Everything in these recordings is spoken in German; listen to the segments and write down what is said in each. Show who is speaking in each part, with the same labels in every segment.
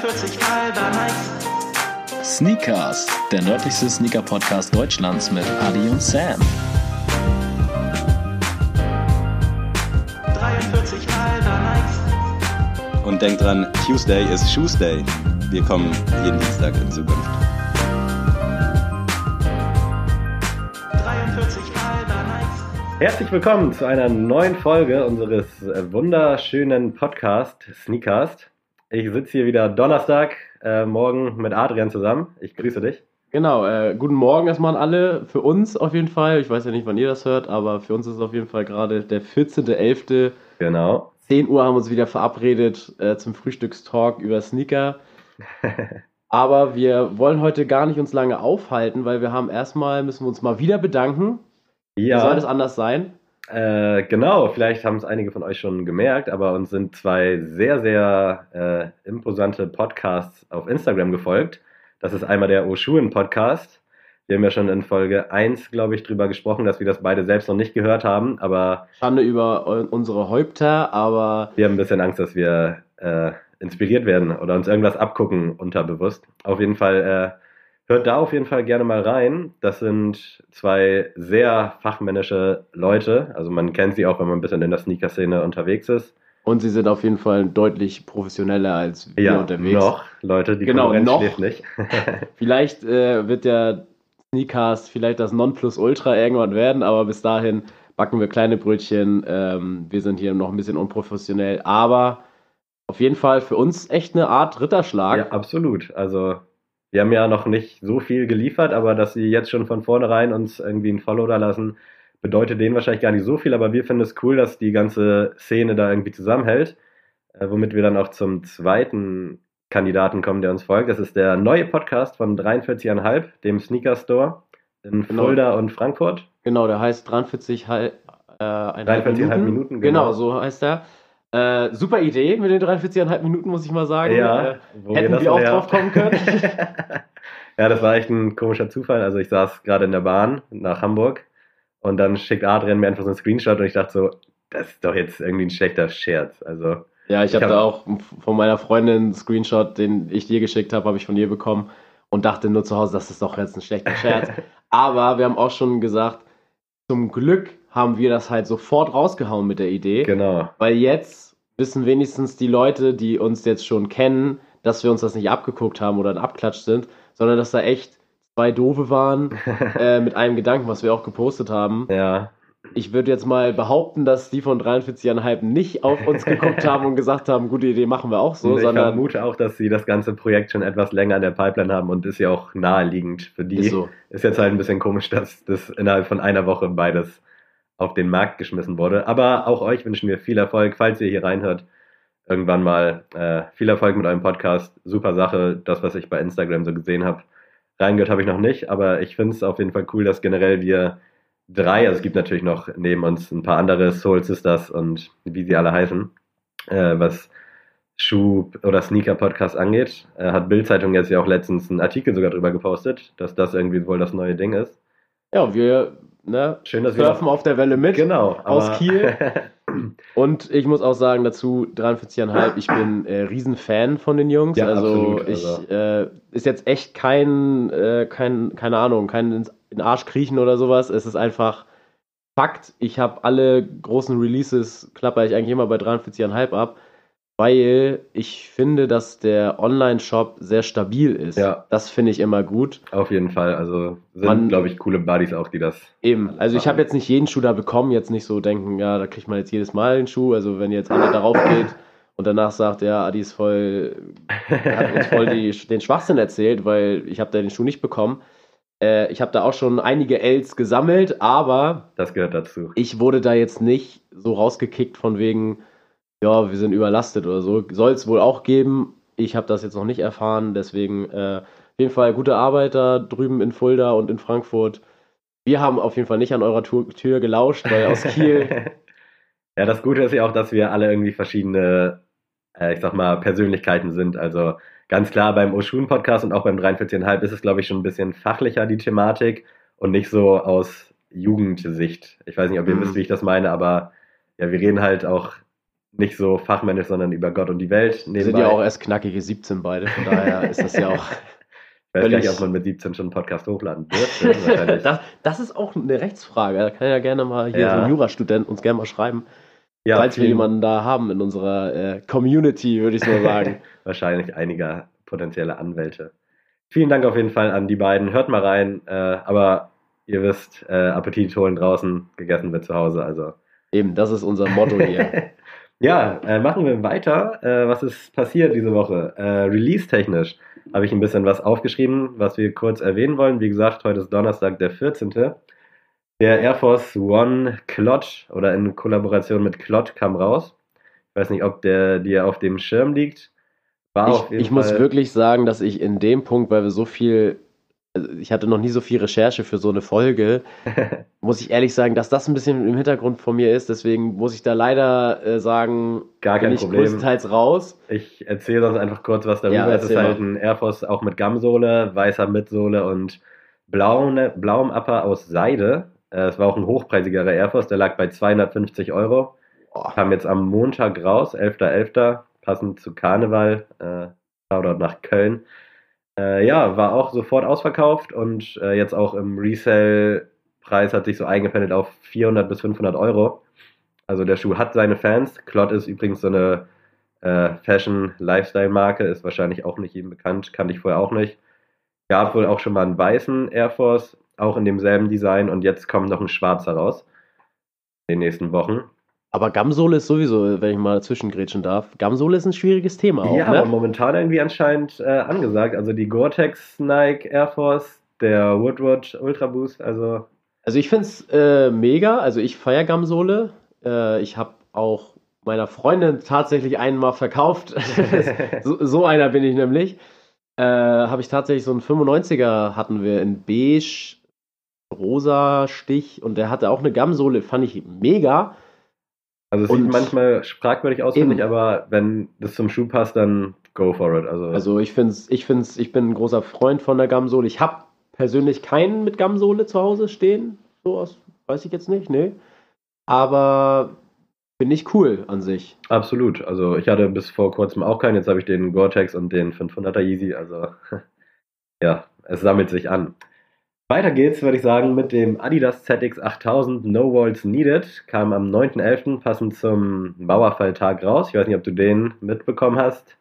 Speaker 1: 43 halber nice.
Speaker 2: Sneakers, der nördlichste Sneaker-Podcast Deutschlands mit Adi und Sam.
Speaker 1: 43 halber nice.
Speaker 3: Und denkt dran, Tuesday ist Shoesday. Wir kommen jeden Dienstag in Zukunft.
Speaker 1: 43 halber nice.
Speaker 4: Herzlich willkommen zu einer neuen Folge unseres äh, wunderschönen Podcast Sneakcast. Ich sitze hier wieder Donnerstag äh, morgen mit Adrian zusammen. Ich grüße dich.
Speaker 5: Genau, äh, guten Morgen erstmal an alle. Für uns auf jeden Fall. Ich weiß ja nicht, wann ihr das hört, aber für uns ist es auf jeden Fall gerade der 14.11.
Speaker 4: Genau.
Speaker 5: 10 Uhr haben wir uns wieder verabredet äh, zum Frühstückstalk über Sneaker. Aber wir wollen heute gar nicht uns lange aufhalten, weil wir haben erstmal, müssen wir uns mal wieder bedanken. Wie soll das
Speaker 4: Ja,
Speaker 5: anders sein?
Speaker 4: Äh, genau. Vielleicht haben es einige von euch schon gemerkt, aber uns sind zwei sehr, sehr äh, imposante Podcasts auf Instagram gefolgt. Das ist einmal der Oschuren Podcast. Wir haben ja schon in Folge 1, glaube ich, drüber gesprochen, dass wir das beide selbst noch nicht gehört haben, aber
Speaker 5: Schande über unsere Häupter, aber
Speaker 4: Wir haben ein bisschen Angst, dass wir äh, inspiriert werden oder uns irgendwas abgucken unterbewusst. Auf jeden Fall, äh, hört da auf jeden Fall gerne mal rein. Das sind zwei sehr fachmännische Leute. Also man kennt sie auch, wenn man ein bisschen in der Sneaker-Szene unterwegs ist.
Speaker 5: und sie sind auf jeden Fall deutlich professioneller als wir
Speaker 4: Ja,
Speaker 5: unterwegs.
Speaker 4: noch, Leute, die
Speaker 5: Genau,
Speaker 4: Konkurrenz
Speaker 5: noch.
Speaker 4: schläft nicht.
Speaker 5: Vielleicht äh, wird der Sneakcast vielleicht das Nonplusultra irgendwann werden, aber bis dahin backen wir kleine Brötchen. Ähm, wir sind hier noch ein bisschen unprofessionell, aber auf jeden Fall für uns echt eine Art Ritterschlag.
Speaker 4: ja, absolut. Also wir haben ja noch nicht so viel geliefert, aber dass sie jetzt schon von vornherein uns irgendwie ein Follow da lassen, bedeutet denen wahrscheinlich gar nicht so viel, aber wir finden es cool, dass die ganze Szene da irgendwie zusammenhält, äh, womit wir dann auch zum zweiten Kandidaten kommen, der uns folgt. Das ist der neue Podcast von 43,5, dem Sneaker Store in
Speaker 5: Genau.
Speaker 4: Fulda und Frankfurt.
Speaker 5: Genau, der heißt 43 halb, äh,
Speaker 4: 43,5 Minuten,
Speaker 5: Genau,
Speaker 4: genau.
Speaker 5: so heißt er. Äh, super Idee mit den 43,5 Minuten, muss ich mal sagen. Äh,
Speaker 4: wo
Speaker 5: hätten
Speaker 4: das
Speaker 5: wir auch
Speaker 4: her-
Speaker 5: drauf kommen können.
Speaker 4: ja, das war echt ein komischer Zufall. Also ich saß gerade in der Bahn nach Hamburg und dann schickt Adrian mir einfach so einen Screenshot und ich dachte so, das ist doch jetzt irgendwie ein schlechter Scherz. Also
Speaker 5: Ja, ich
Speaker 4: Ich
Speaker 5: habe
Speaker 4: hab-
Speaker 5: da auch von meiner Freundin einen Screenshot, den ich dir geschickt habe, habe ich von ihr bekommen und dachte nur zu Hause, das ist doch jetzt ein schlechter Scherz. Aber wir haben auch schon gesagt, zum Glück haben wir das halt sofort rausgehauen mit der Idee,
Speaker 4: genau.
Speaker 5: weil jetzt wissen wenigstens die Leute, die uns jetzt schon kennen, dass wir uns das nicht abgeguckt haben oder ein Abklatsch sind, sondern dass da echt zwei Doofe waren äh, mit einem Gedanken, was wir auch gepostet haben.
Speaker 4: ja,
Speaker 5: Ich würde jetzt mal behaupten, dass die von 43,5 nicht auf uns geguckt haben und gesagt haben, gute Idee, machen wir auch so,
Speaker 4: ich
Speaker 5: sondern
Speaker 4: vermute auch, dass sie das ganze Projekt schon etwas länger in der Pipeline haben und ist ja auch naheliegend für die.
Speaker 5: ist so.
Speaker 4: Ist jetzt halt ein bisschen komisch, dass das innerhalb von einer Woche beides auf den Markt geschmissen wurde. Aber auch euch wünschen wir viel Erfolg, falls ihr hier reinhört. Irgendwann mal äh, viel Erfolg mit eurem Podcast. Super Sache, das, was ich bei Instagram so gesehen habe. Reingehört habe ich noch nicht, aber ich finde es auf jeden Fall cool, dass generell wir drei, also es gibt natürlich noch neben uns ein paar andere Soul Sisters und wie sie alle heißen, äh, was Schuh- oder Sneaker-Podcast angeht, äh, hat Bild-Zeitung jetzt ja auch letztens einen Artikel sogar drüber gepostet, dass das irgendwie wohl das neue Ding ist.
Speaker 5: Ja, wir ne,
Speaker 4: Schön, dass wir
Speaker 5: surfen auf der Welle mit.
Speaker 4: genau
Speaker 5: aus Kiel. Und ich muss auch sagen dazu, 43,5, ich bin äh, Riesenfan von den Jungs.
Speaker 4: Ja,
Speaker 5: also
Speaker 4: absolut,
Speaker 5: ich
Speaker 4: also.
Speaker 5: äh, ist jetzt echt kein, äh, kein, keine Ahnung, kein ins in den Arsch kriechen oder sowas. Es ist einfach Fakt. Ich habe alle großen Releases, klapper ich eigentlich immer bei 43,5 ab, weil ich finde, dass der Online-Shop sehr stabil ist.
Speaker 4: Ja.
Speaker 5: Das finde ich immer gut.
Speaker 4: Auf jeden Fall. Also sind, glaube ich, coole Buddies auch, die das.
Speaker 5: Eben, also ich habe jetzt nicht jeden Schuh da bekommen, jetzt nicht so denken, ja, da kriegt man jetzt jedes Mal den Schuh. Also wenn jetzt einer darauf geht und danach sagt, ja, Adi ist voll, hat uns voll die, den Schwachsinn erzählt, weil ich habe da den Schuh nicht bekommen. Äh, ich habe da auch schon einige Ls gesammelt, aber
Speaker 4: Das gehört dazu.
Speaker 5: ich wurde da jetzt nicht so rausgekickt von wegen, ja, wir sind überlastet oder so. Soll es wohl auch geben. Ich habe das jetzt noch nicht erfahren, deswegen äh, auf jeden Fall gute Arbeit da drüben in Fulda und in Frankfurt. Wir haben auf jeden Fall nicht an eurer Tür, Tür gelauscht, weil aus Kiel,
Speaker 4: ja, das Gute ist ja auch, dass wir alle irgendwie verschiedene, äh, ich sag mal, Persönlichkeiten sind. Also ganz klar beim Oshun-Podcast und auch beim 43,5 ist es, glaube ich, schon ein bisschen fachlicher, die Thematik und nicht so aus Jugendsicht. Ich weiß nicht, ob ihr
Speaker 5: Mhm.
Speaker 4: wisst, wie ich das meine, aber ja, wir reden halt auch nicht so fachmännisch, sondern über Gott und die Welt.
Speaker 5: Wir sind ja auch erst knackige 17 beide, von daher ist das ja auch.
Speaker 4: ich weiß gar nicht, ob man mit 17 schon einen Podcast hochladen dürfte. Wahrscheinlich.
Speaker 5: das, das ist auch eine Rechtsfrage. Da kann ja gerne mal hier
Speaker 4: Ja.
Speaker 5: so ein Jurastudent uns gerne mal schreiben,
Speaker 4: ja,
Speaker 5: falls wir jemanden da haben in unserer äh, Community, würde ich so sagen.
Speaker 4: wahrscheinlich einiger potenzielle Anwälte. Vielen Dank auf jeden Fall an die beiden. Hört mal rein. Äh, aber ihr wisst, äh, Appetit holen draußen, gegessen wird zu Hause. Also
Speaker 5: Eben, das ist unser Motto hier.
Speaker 4: Ja, äh, machen wir weiter. Äh, was ist passiert diese Woche? Äh, Release-technisch habe ich ein bisschen was aufgeschrieben, was wir kurz erwähnen wollen. Wie gesagt, heute ist Donnerstag, der 14. Der Air Force One Clot oder in Kollaboration mit Clot kam raus. Ich weiß nicht, ob der dir auf dem Schirm liegt. War
Speaker 5: Ich, ich muss wirklich sagen, dass ich in dem Punkt, weil wir so viel, also ich hatte noch nie so viel Recherche für so eine Folge, muss ich ehrlich sagen, dass das ein bisschen im Hintergrund von mir ist. Deswegen muss ich da leider äh, sagen,
Speaker 4: Gar
Speaker 5: bin
Speaker 4: kein
Speaker 5: ich
Speaker 4: Problem.
Speaker 5: größtenteils raus.
Speaker 4: Ich erzähle sonst einfach kurz was darüber.
Speaker 5: Ja,
Speaker 4: es ist halt ein Air Force auch mit Gamsohle, weißer Mitsohle und blauen, blauem Upper aus Seide. Äh, Es war auch ein hochpreisigerer Air Force, der lag bei 250 Euro.
Speaker 5: Boah.
Speaker 4: Kam jetzt am Montag raus, 11.11., passend zu Karneval. Äh, nach Köln. Äh, ja, war auch sofort ausverkauft und äh, jetzt auch im Resale-Preis hat sich so eingependelt auf 400 bis 500 Euro. Also der Schuh hat seine Fans. Clot ist übrigens so eine äh, Fashion-Lifestyle-Marke, ist wahrscheinlich auch nicht jedem bekannt, kannte ich vorher auch nicht. Gab wohl auch schon mal einen weißen Air Force, auch in demselben Design und jetzt kommt noch ein schwarzer raus. In den nächsten Wochen.
Speaker 5: Aber Gamsohle ist sowieso, wenn ich mal dazwischengrätschen darf, Gamsohle ist ein schwieriges Thema auch,
Speaker 4: ja, aber
Speaker 5: ne?
Speaker 4: momentan irgendwie anscheinend äh, angesagt. Also die Gore-Tex Nike Air Force, der Woodward Ultra Boost, also
Speaker 5: Also ich finde es äh, mega, also ich feiere Gamsohle. Äh, ich habe auch meiner Freundin tatsächlich einen mal verkauft. so, so einer bin ich nämlich. Äh, habe ich tatsächlich so einen 95er hatten wir in beige, rosa Stich und der hatte auch eine Gamsohle, fand ich mega.
Speaker 4: Also es
Speaker 5: Und-
Speaker 4: sieht manchmal fragwürdig aus, finde ich, aber wenn das zum Schuh passt, dann go for it. Also,
Speaker 5: Also ich finde ich find's, ich bin ein großer Freund von der Gamsohle. Ich habe persönlich keinen mit Gamsohle zu Hause stehen. So aus, weiß ich jetzt nicht, nee. Aber finde ich cool an sich.
Speaker 4: absolut. Also ich hatte bis vor kurzem auch keinen, jetzt habe ich den Gore-Tex und den 500er Yeezy. Also ja, es sammelt sich an. Weiter geht's, würde ich sagen, mit dem Adidas ZX 8000 No Walls Needed. Kam am 9.11. passend zum Mauerfalltag raus. Ich weiß nicht, ob du den mitbekommen hast.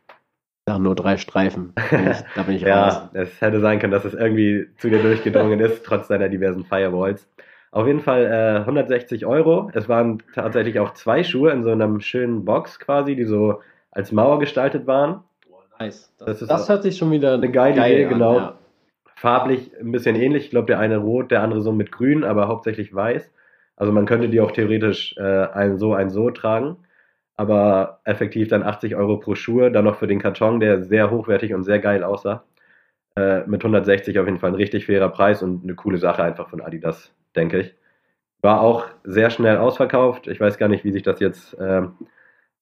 Speaker 5: Da nur drei Streifen. Da bin ich raus.
Speaker 4: Ja, es hätte sein können, dass es irgendwie zu dir durchgedrungen ist, trotz deiner diversen Firewalls. Auf jeden Fall äh, 160 Euro. Es waren tatsächlich auch zwei Schuhe in so einem schönen Box quasi, die so als Mauer gestaltet waren.
Speaker 5: Nice. Das,
Speaker 4: Das
Speaker 5: das, hört sich schon wieder
Speaker 4: eine geile
Speaker 5: geil
Speaker 4: Idee,
Speaker 5: an,
Speaker 4: genau.
Speaker 5: ja.
Speaker 4: Farblich ein bisschen ähnlich. Ich glaube, der eine rot, der andere so mit grün, aber hauptsächlich weiß. Also man könnte die auch theoretisch äh, ein so, ein so tragen. Aber effektiv dann 80 Euro pro Schuhe. Dann noch für den Karton, der sehr hochwertig und sehr geil aussah. Äh, mit 160 auf jeden Fall ein richtig fairer Preis und eine coole Sache einfach von Adidas, denke ich. War auch sehr schnell ausverkauft. Ich weiß gar nicht, wie sich das jetzt ähm,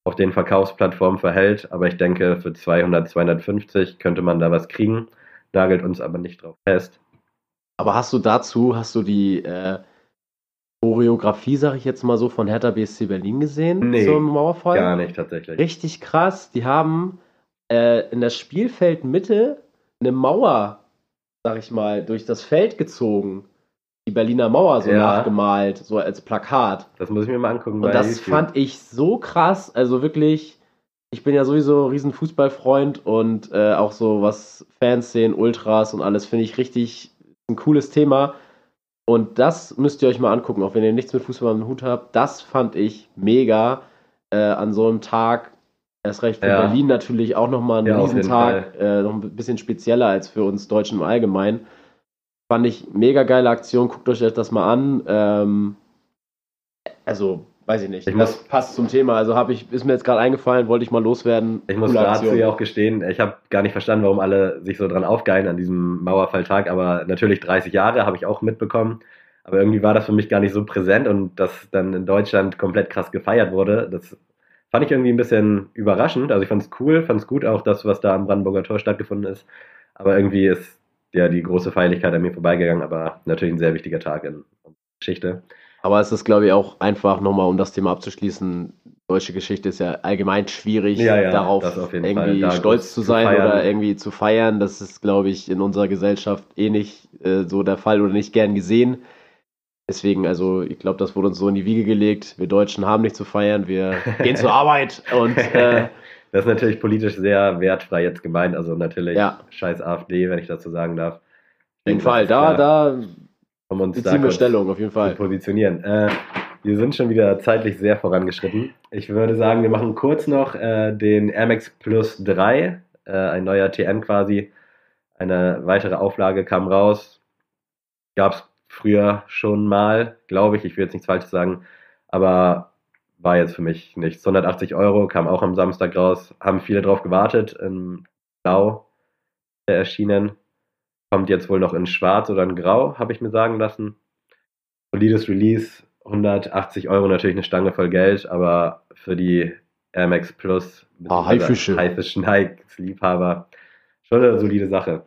Speaker 4: auf den Verkaufsplattformen verhält, aber ich denke, für 200, 250 könnte man da was kriegen. Nagelt uns aber nicht drauf fest.
Speaker 5: Aber hast du dazu, hast du die äh, Choreografie, sag ich jetzt mal so, von Hertha BSC Berlin gesehen
Speaker 4: Nee,
Speaker 5: zum Mauerfall?
Speaker 4: Gar nicht tatsächlich.
Speaker 5: Richtig krass. Die haben äh, in der Spielfeldmitte eine Mauer, sag ich mal, durch das Feld gezogen. Die Berliner Mauer so
Speaker 4: Ja.
Speaker 5: nachgemalt, so als Plakat.
Speaker 4: Das muss ich mir mal angucken.
Speaker 5: Und das
Speaker 4: YouTube.
Speaker 5: fand ich so krass. Also wirklich, ich bin ja sowieso ein riesen Fußballfreund und äh, auch so was Fans sehen, Ultras und alles finde ich richtig ein cooles Thema. Und das müsst ihr euch mal angucken, auch wenn ihr nichts mit Fußball am Hut habt. Das fand ich mega äh, an so einem Tag. Erst recht für
Speaker 4: Ja.
Speaker 5: Berlin natürlich auch nochmal ein
Speaker 4: Ja,
Speaker 5: Riesentag, äh, noch ein bisschen spezieller als für uns Deutschen im Allgemeinen. Fand ich mega geile Aktion, guckt euch das mal an. Ähm, also, weiß ich nicht.
Speaker 4: Ich
Speaker 5: das
Speaker 4: muss-
Speaker 5: passt zum Thema. Also habe ich, ist mir jetzt gerade eingefallen, wollte ich mal loswerden.
Speaker 4: Ich muss dazu ja auch gestehen, ich habe gar nicht verstanden, warum alle sich so dran aufgeilen an diesem Mauerfalltag, aber natürlich 30 Jahre habe ich auch mitbekommen. Aber irgendwie war das für mich gar nicht so präsent und dass dann in Deutschland komplett krass gefeiert wurde, das fand ich irgendwie ein bisschen überraschend. Also ich fand es cool, fand es gut auch das, was da am Brandenburger Tor stattgefunden ist. Aber irgendwie ist ja die große Feierlichkeit an mir vorbeigegangen, aber natürlich ein sehr wichtiger Tag in unserer Geschichte.
Speaker 5: Aber es ist, glaube ich, auch einfach nochmal, um das Thema abzuschließen, deutsche Geschichte ist ja allgemein schwierig,
Speaker 4: Ja, ja,
Speaker 5: darauf irgendwie.
Speaker 4: Da
Speaker 5: stolz zu sein
Speaker 4: feiern.
Speaker 5: oder irgendwie zu feiern. Das ist, glaube ich, in unserer Gesellschaft eh nicht äh, so der Fall oder nicht gern gesehen. Deswegen, also ich glaube, das wurde uns so in die Wiege gelegt. Wir Deutschen haben nicht zu feiern, wir gehen zur Arbeit und äh,
Speaker 4: Das ist natürlich politisch sehr wertfrei jetzt gemeint. Also natürlich
Speaker 5: Ja.
Speaker 4: scheiß AfD, wenn ich dazu sagen darf.
Speaker 5: auf jeden Fall, da,
Speaker 4: klar,
Speaker 5: da
Speaker 4: um uns da
Speaker 5: Stellung, auf jeden
Speaker 4: zu
Speaker 5: Fall.
Speaker 4: positionieren. Äh, wir sind schon wieder zeitlich sehr vorangeschritten. Ich würde sagen, wir machen kurz noch äh, den Air Max Plus 3, äh, ein neuer TN quasi. Eine weitere Auflage kam raus. Gab es früher schon mal, glaube ich. Ich will jetzt nichts Falsches sagen, aber war jetzt für mich nichts. 180 Euro kam auch am Samstag raus. Haben viele drauf gewartet. In Blau erschienen. Kommt jetzt wohl noch in Schwarz oder in Grau, habe ich mir sagen lassen. Solides Release, 180 Euro natürlich eine Stange voll Geld, aber für die Air Max Plus,
Speaker 5: Ah, Haifische.
Speaker 4: Haifische Nikes Liebhaber, schon eine solide Sache.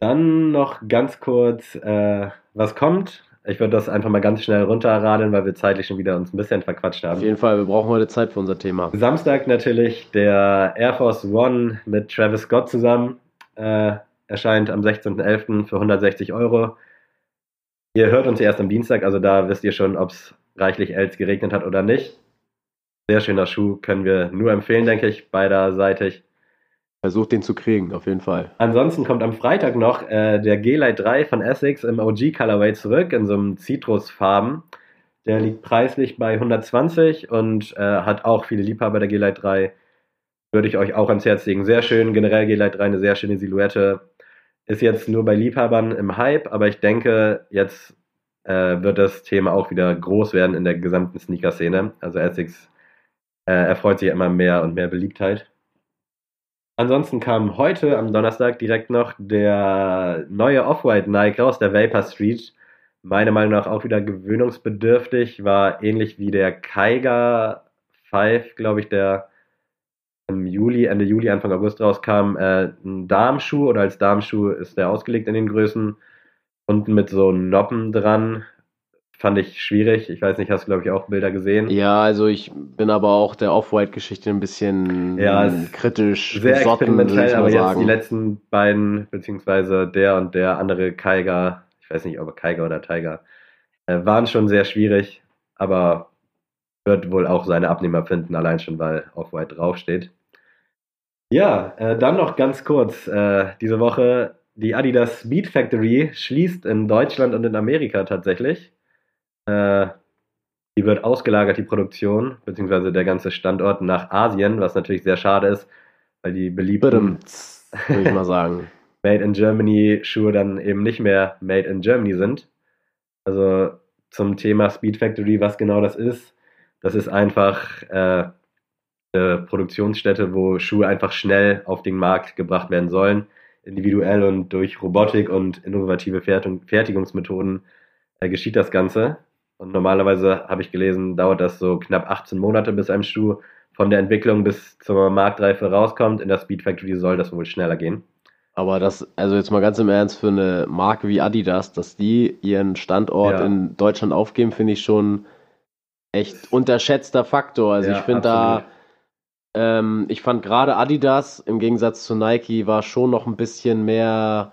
Speaker 4: Dann noch ganz kurz, äh, was kommt. Ich würde das einfach mal ganz schnell runterradeln, weil wir zeitlich schon wieder uns ein bisschen verquatscht haben.
Speaker 5: Auf jeden Fall, wir brauchen heute Zeit für unser Thema.
Speaker 4: Samstag natürlich der Air Force One mit Travis Scott zusammen. Äh, erscheint am 16.11. für 160 Euro. Ihr hört uns erst am Dienstag, also da wisst ihr schon, ob es reichlich Els geregnet hat oder nicht. Sehr schöner Schuh, können wir nur empfehlen, denke ich, beiderseitig.
Speaker 5: Versucht den zu kriegen, auf jeden Fall.
Speaker 4: Ansonsten kommt am Freitag noch äh, der G-Lite 3 von Essex im OG Colorway zurück in so einem Citrusfarben. Der liegt preislich bei 120 und äh, hat auch viele Liebhaber der G-Lite 3. Würde ich euch auch ans Herz legen. Sehr schön, generell G-Lite 3 eine sehr schöne Silhouette. Ist jetzt nur bei Liebhabern im Hype, aber ich denke, jetzt äh, wird das Thema auch wieder groß werden in der gesamten Sneaker-Szene. Also Essex äh, erfreut sich immer mehr und mehr Beliebtheit. Ansonsten kam heute am Donnerstag direkt noch der neue Off-White Nike raus, der Vapor Street. Meiner Meinung nach auch wieder gewöhnungsbedürftig, war ähnlich wie der Kaiga 5, glaube ich, der im Juli, Ende Juli, Anfang August rauskam. Äh, ein Darmschuh oder als Darmschuh ist der ausgelegt in den Größen. Unten mit so Noppen dran. Fand ich schwierig. Ich weiß nicht, hast du, glaube ich, auch Bilder gesehen.
Speaker 5: Ja, also ich bin aber auch der Off-White-Geschichte ein bisschen
Speaker 4: Ja, es
Speaker 5: kritisch
Speaker 4: Sehr
Speaker 5: besotten, würde
Speaker 4: experimentell, aber jetzt
Speaker 5: sagen.
Speaker 4: die letzten beiden, beziehungsweise der und der andere Kaiger, ich weiß nicht, ob er Kaiger oder Tiger, äh, waren schon sehr schwierig, aber wird wohl auch seine Abnehmer finden, allein schon, weil Off-White draufsteht. Ja, äh, dann noch ganz kurz, äh, diese Woche, die Adidas Speed Factory schließt in Deutschland und in Amerika tatsächlich. Äh, die wird ausgelagert, die Produktion, beziehungsweise der ganze Standort nach Asien, was natürlich sehr schade ist, weil die beliebten
Speaker 5: würde ich mal sagen.
Speaker 4: Made in Germany Schuhe dann eben nicht mehr Made in Germany sind. Also zum Thema Speed Factory, was genau das ist. Das ist einfach äh, eine Produktionsstätte, wo Schuhe einfach schnell auf den Markt gebracht werden sollen. Individuell und durch Robotik und innovative Fertigung, Fertigungsmethoden äh, geschieht das Ganze. Und normalerweise habe ich gelesen, dauert das so knapp 18 Monate, bis ein Schuh von der Entwicklung bis zur Marktreife rauskommt. In der Speed Factory soll das wohl schneller gehen.
Speaker 5: Aber das, also jetzt mal ganz im Ernst, für eine Marke wie Adidas, dass die ihren Standort
Speaker 4: Ja.
Speaker 5: in Deutschland aufgeben, finde ich schon echt unterschätzter Faktor. Also
Speaker 4: Ja,
Speaker 5: ich finde da. Ähm, ich fand gerade Adidas im Gegensatz zu Nike war schon noch ein bisschen mehr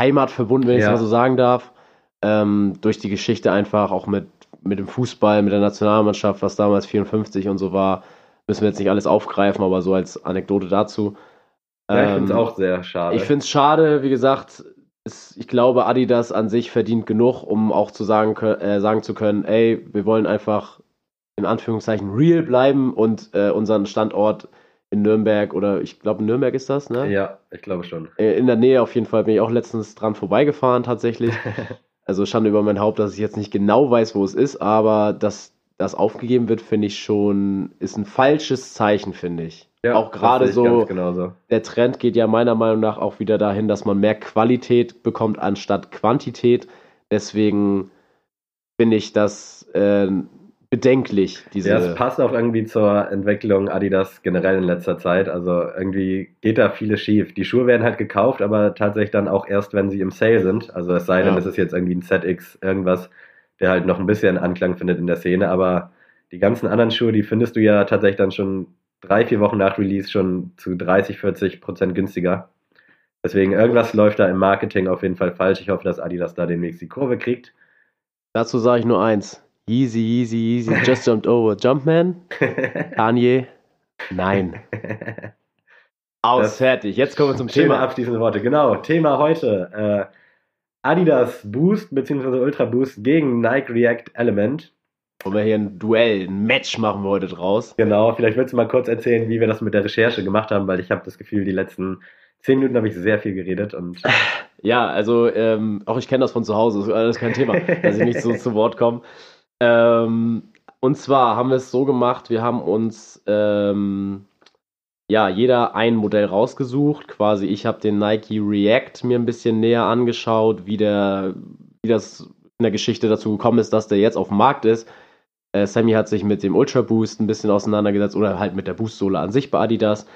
Speaker 5: heimatverbunden, wenn ich es
Speaker 4: Ja.
Speaker 5: mal so sagen darf. Ähm, durch die Geschichte einfach auch mit, mit dem Fußball, mit der Nationalmannschaft, was damals 54 und so war, müssen wir jetzt nicht alles aufgreifen, aber so als Anekdote dazu.
Speaker 4: Ja, ich finde es
Speaker 5: Ähm,
Speaker 4: auch sehr schade.
Speaker 5: ich finde es schade, wie gesagt, es, ich glaube, Adidas an sich verdient genug, um auch zu sagen, äh, sagen zu können, ey, wir wollen einfach in Anführungszeichen real bleiben und äh, unseren Standort in Nürnberg oder ich glaube, Nürnberg ist das, ne?
Speaker 4: ja, ich glaube schon.
Speaker 5: Äh, In der Nähe auf jeden Fall bin ich auch letztens dran vorbeigefahren tatsächlich. Also Schande über mein Haupt, dass ich jetzt nicht genau weiß, wo es ist, aber dass das aufgegeben wird, finde ich schon, ist ein falsches Zeichen, finde ich.
Speaker 4: Ja,
Speaker 5: auch gerade so, der Trend geht ja meiner Meinung nach auch wieder dahin, dass man mehr Qualität bekommt anstatt Quantität. Deswegen finde ich das äh, bedenklich, diese.
Speaker 4: Ja, es passt auch irgendwie zur Entwicklung Adidas generell in letzter Zeit. Also irgendwie geht da vieles schief. Die Schuhe werden halt gekauft, aber tatsächlich dann auch erst, wenn sie im Sale sind. Also es sei denn,
Speaker 5: Ja.
Speaker 4: es ist jetzt irgendwie ein ZX irgendwas, der halt noch ein bisschen Anklang findet in der Szene. Aber die ganzen anderen Schuhe, die findest du ja tatsächlich dann schon drei, vier Wochen nach Release schon zu 30, 40 Prozent günstiger. Deswegen irgendwas läuft da im Marketing auf jeden Fall falsch. Ich hoffe, dass Adidas da demnächst die Kurve kriegt.
Speaker 5: Dazu sage ich nur eins. Easy, easy, easy, just jumped over. Jumpman? Kanye? Nein. Aus,
Speaker 4: Das-
Speaker 5: fertig. Jetzt kommen wir zum Thema.
Speaker 4: abschließende Worte. Genau, Thema heute. Äh, Adidas Boost bzw. Ultra Boost gegen Nike React Element.
Speaker 5: Wollen wir hier ein Duell, ein Match machen wir heute draus.
Speaker 4: Genau, vielleicht willst du mal kurz erzählen, wie wir das mit der Recherche gemacht haben, weil ich habe das Gefühl, die letzten zehn Minuten habe ich sehr viel geredet und
Speaker 5: Ja, also ähm, auch ich kenne das von zu Hause, ist alles kein Thema, dass ich nicht so zu Wort komme. Ähm, und zwar haben wir es so gemacht, wir haben uns ähm, ja jeder ein Modell rausgesucht. Quasi, ich habe den Nike React mir ein bisschen näher angeschaut, wie der, wie das in der Geschichte dazu gekommen ist, dass der jetzt auf dem Markt ist. Äh, Sammy hat sich mit dem Ultra Boost ein bisschen auseinandergesetzt oder halt mit der Boost-Sohle an sich bei Adidas.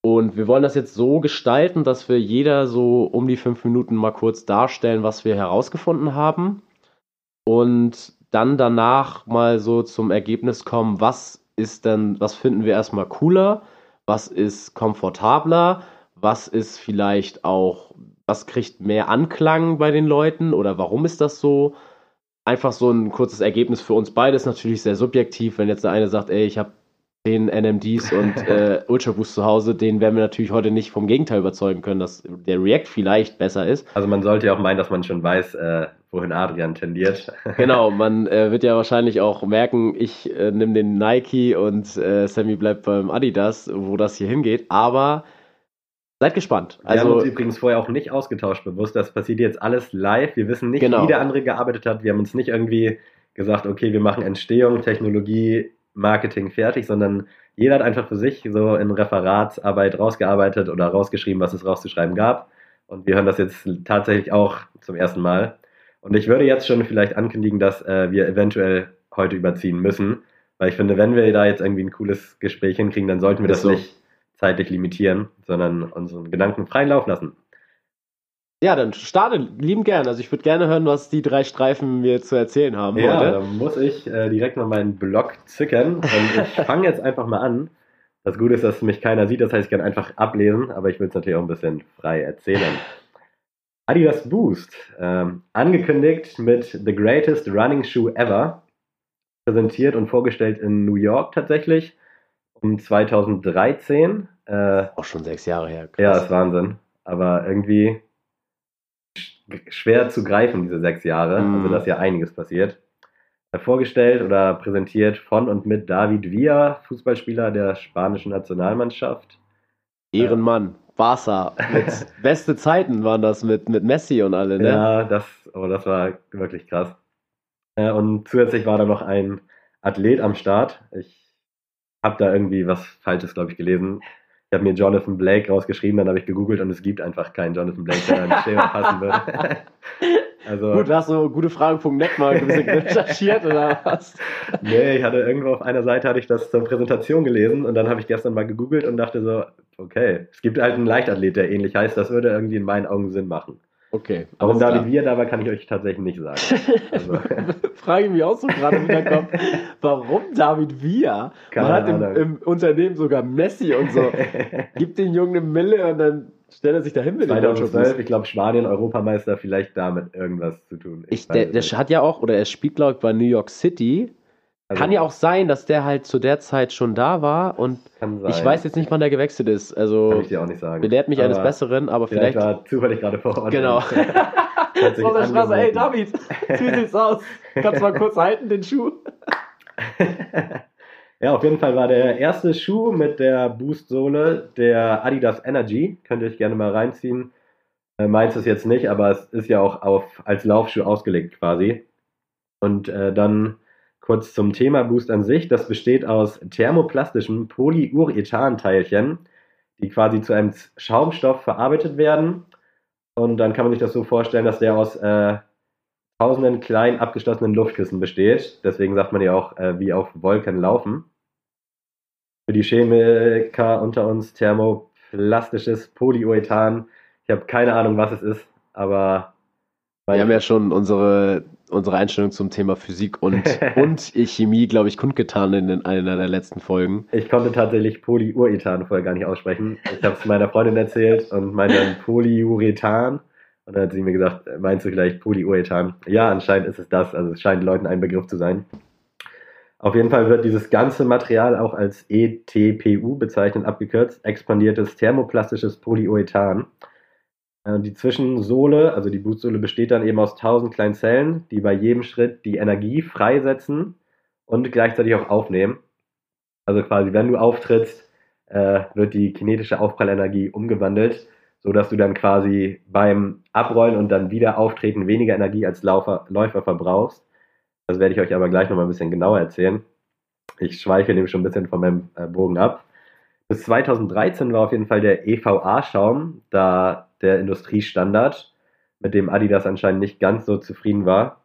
Speaker 5: Und wir wollen das jetzt so gestalten, dass wir jeder so um die fünf Minuten mal kurz darstellen, was wir herausgefunden haben. Und dann danach mal so zum Ergebnis kommen, was ist denn, was finden wir erstmal cooler, was ist komfortabler, was ist vielleicht auch, was kriegt mehr Anklang bei den Leuten oder warum ist das so? Einfach so ein kurzes Ergebnis für uns beide ist natürlich sehr subjektiv, wenn jetzt der eine sagt, ey, ich habe 10 NMDs und äh, Ultra Boost zu Hause, den werden wir natürlich heute nicht vom Gegenteil überzeugen können, dass der React vielleicht besser ist.
Speaker 4: also man sollte ja auch meinen, dass man schon weiß, äh, wohin Adrian tendiert.
Speaker 5: Genau, man äh, wird ja wahrscheinlich auch merken, ich äh, nehme den Nike und äh, Sammy bleibt beim Adidas, wo das hier hingeht. Aber seid gespannt.
Speaker 4: Wir haben
Speaker 5: Also
Speaker 4: uns übrigens vorher auch nicht ausgetauscht bewusst. Das passiert jetzt alles live. Wir wissen nicht,
Speaker 5: Genau.
Speaker 4: wie der andere gearbeitet hat. Wir haben uns nicht irgendwie gesagt, okay, wir machen Entstehung, Technologie, Marketing fertig, sondern jeder hat einfach für sich so in Referatsarbeit rausgearbeitet oder rausgeschrieben, was es rauszuschreiben gab. Und wir hören das jetzt tatsächlich auch zum ersten Mal. Und ich würde jetzt schon vielleicht ankündigen, dass äh, wir eventuell heute überziehen müssen. Weil ich finde, wenn wir da jetzt irgendwie ein cooles Gespräch hinkriegen, dann sollten wir das
Speaker 5: so.
Speaker 4: nicht zeitlich limitieren, sondern unseren Gedanken freien Lauf lassen.
Speaker 5: ja, dann starte lieben gern. Also ich würde gerne hören, was die drei Streifen mir zu erzählen haben
Speaker 4: Ja,
Speaker 5: heute.
Speaker 4: da muss ich äh, direkt mal meinen Blog zücken und ich fange jetzt einfach mal an. Das Gute ist, dass mich keiner sieht, das heißt, ich kann einfach ablesen, aber ich will es natürlich auch ein bisschen frei erzählen. Adidas Boost, ähm, angekündigt mit The Greatest Running Shoe Ever, präsentiert und vorgestellt in New York tatsächlich um 2013. Äh,
Speaker 5: Auch schon sechs Jahre her.
Speaker 4: ja,
Speaker 5: Krass.
Speaker 4: ist Wahnsinn. Aber irgendwie sch- schwer zu greifen, diese sechs Jahre.
Speaker 5: Mhm.
Speaker 4: Also da ist ja einiges passiert. Äh, Vorgestellt oder präsentiert von und mit David Villa, Fußballspieler der spanischen Nationalmannschaft.
Speaker 5: Ehrenmann, Barca. Mit beste Zeiten waren das mit, mit Messi und alle, ne?
Speaker 4: Ja, das, oh, das war wirklich krass. Äh, Und zusätzlich war da noch ein Athlet am Start. Ich habe da irgendwie was Falsches, glaube ich, gelesen. Ich habe mir Jonathan Blake rausgeschrieben, dann habe ich gegoogelt und es gibt einfach keinen Jonathan Blake, der ins Schema passen würde. also,
Speaker 5: Gut, hast du gutefragen.net mal ein bisschen recherchiert oder was?
Speaker 4: nee, ich hatte irgendwo auf einer Seite hatte ich das zur Präsentation gelesen und dann habe ich gestern mal gegoogelt und dachte so, okay, es gibt halt einen Leichtathlet, der ähnlich heißt, das würde irgendwie in meinen Augen Sinn machen.
Speaker 5: Okay.
Speaker 4: Warum. David Villa da war, kann ich euch tatsächlich nicht sagen. Also,
Speaker 5: Frage ich mich auch so gerade im Hinterkopf, warum David Villa? Man hat im, im Unternehmen sogar Messi und so. Gibt den Jungen eine Mille und dann stellt er sich dahin mit dem
Speaker 4: 2012, ich glaube, Spanien Europameister vielleicht damit irgendwas zu tun.
Speaker 5: Ich,
Speaker 4: weiß
Speaker 5: der, der hat ja auch, oder er spielt, glaube ich, bei New York City.
Speaker 4: Also,
Speaker 5: Kann ja auch sein, dass der halt zu der Zeit schon da war und ich weiß jetzt nicht, wann der gewechselt ist. Also
Speaker 4: Kann ich dir auch nicht sagen.
Speaker 5: belehrt mich eines
Speaker 4: Aber
Speaker 5: Besseren, aber
Speaker 4: Vielleicht,
Speaker 5: vielleicht.
Speaker 4: war zufällig gerade vor Ort.
Speaker 5: Genau. Auf der Straße, ey. David, wie sieht's aus? Kannst du mal kurz halten, den Schuh?
Speaker 4: ja, auf jeden Fall war der erste Schuh mit der Boost-Sohle der Adidas Energy. Könnt ihr euch gerne mal reinziehen. Äh, meins ist jetzt nicht, aber es ist ja auch auf, als Laufschuh ausgelegt quasi. Und äh, dann kurz zum Thema Boost an sich. Das besteht aus thermoplastischen Polyurethan-Teilchen, die quasi zu einem Schaumstoff verarbeitet werden. Und dann kann man sich das so vorstellen, dass der aus äh, tausenden kleinen abgeschlossenen Luftkissen besteht. Deswegen sagt man ja auch, äh, wie auf Wolken laufen. Für die Chemiker unter uns thermoplastisches Polyurethan. Ich habe keine Ahnung, was es ist, aber
Speaker 5: Wir haben ja schon unsere unsere Einstellung zum Thema Physik und, und Chemie, glaube ich, kundgetan in den, einer der letzten Folgen.
Speaker 4: Ich konnte tatsächlich Polyurethan vorher gar nicht aussprechen. Ich habe es meiner Freundin erzählt und meinte dann Polyurethan. Und dann hat sie mir gesagt, meinst du vielleicht Polyurethan? Ja, anscheinend ist es das. Also es scheint Leuten ein Begriff zu sein. Auf jeden Fall wird dieses ganze Material auch als ETPU bezeichnet, abgekürzt, expandiertes thermoplastisches Polyurethan. Äh, Die Zwischensohle, also die Bootsohle, besteht dann eben aus tausend kleinen Zellen, die bei jedem Schritt die Energie freisetzen und gleichzeitig auch aufnehmen. Also quasi, wenn du auftrittst, äh, wird die kinetische Aufprallenergie umgewandelt, sodass du dann quasi beim Abrollen und dann wieder auftreten weniger Energie als Laufer, Läufer verbrauchst. Das werde ich euch aber gleich nochmal ein bisschen genauer erzählen. Ich schweife nämlich schon ein bisschen von meinem äh, Bogen ab. Bis 2013 war auf jeden Fall der EVA-Schaum da der Industriestandard, mit dem Adidas anscheinend nicht ganz so zufrieden war,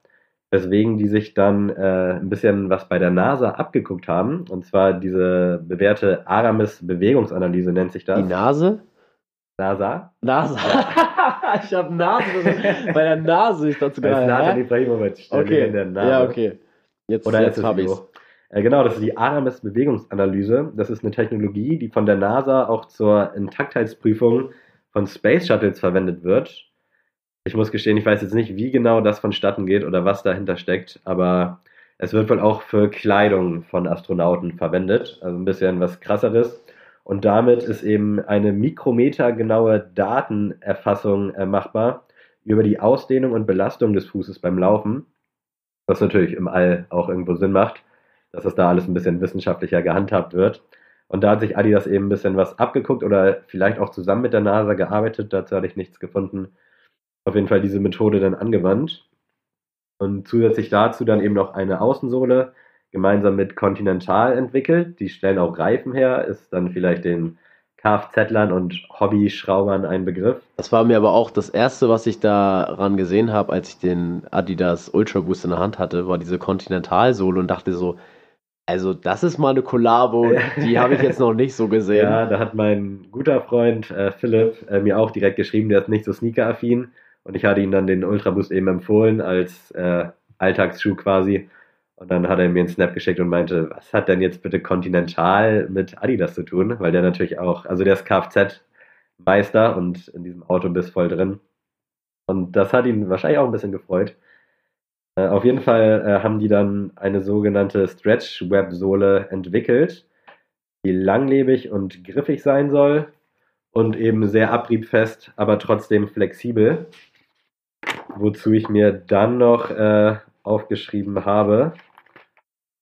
Speaker 4: weswegen die sich dann äh, ein bisschen was bei der NASA abgeguckt haben. Und zwar diese bewährte Aramis-Bewegungsanalyse nennt sich das.
Speaker 5: Die Nase?
Speaker 4: NASA?
Speaker 5: Nase. ich habe Nase. Bei der Nase ist dazu
Speaker 4: Das ist
Speaker 5: geil. Hä?
Speaker 4: Ibrahimovic,
Speaker 5: Okay.
Speaker 4: Legende der NASA.
Speaker 5: Ja, okay. Jetzt,
Speaker 4: Oder
Speaker 5: jetzt
Speaker 4: ist
Speaker 5: habe
Speaker 4: so? Äh, Genau, das ist die Aramis-Bewegungsanalyse. Das ist eine Technologie, die von der NASA auch zur Intaktheitsprüfung von Space Shuttles verwendet wird. Ich muss gestehen, ich weiß jetzt nicht, wie genau das vonstatten geht oder was dahinter steckt, aber es wird wohl auch für Kleidung von Astronauten verwendet. Also ein bisschen was krasseres. Und damit ist eben eine mikrometergenaue Datenerfassung äh, machbar über die Ausdehnung und Belastung des Fußes beim Laufen. Was natürlich im All auch irgendwo Sinn macht, dass das da alles ein bisschen wissenschaftlicher gehandhabt wird. Und da hat sich Adidas eben ein bisschen was abgeguckt oder vielleicht auch zusammen mit der NASA gearbeitet. Dazu hatte ich nichts gefunden. Auf jeden Fall diese Methode dann angewandt. Und zusätzlich dazu dann eben noch eine Außensohle gemeinsam mit Continental entwickelt. Die stellen auch Reifen her, ist dann vielleicht den Kfz-Lern und Hobbyschraubern ein Begriff.
Speaker 5: Das war mir aber auch das erste, was ich daran gesehen habe, als ich den Adidas Ultra Boost in der Hand hatte, war diese Continental-Sohle und dachte so, also das ist mal eine Kollabo, die habe ich jetzt noch nicht so gesehen.
Speaker 4: Ja, da hat mein guter Freund äh, Philipp äh, mir auch direkt geschrieben, der ist nicht so sneaker-affin. Und ich hatte ihm dann den Ultra Boost eben empfohlen als äh, Alltagsschuh quasi. Und dann hat er mir einen Snap geschickt und meinte, was hat denn jetzt bitte Continental mit Adidas zu tun? Weil der natürlich auch, also der ist Kfz-Meister und in diesem Auto bist voll drin. Und das hat ihn wahrscheinlich auch ein bisschen gefreut. Äh, auf jeden Fall äh, haben die dann eine sogenannte Stretch-Web-Sohle entwickelt, die langlebig und griffig sein soll und eben sehr abriebfest, aber trotzdem flexibel. Wozu ich mir dann noch äh, aufgeschrieben habe,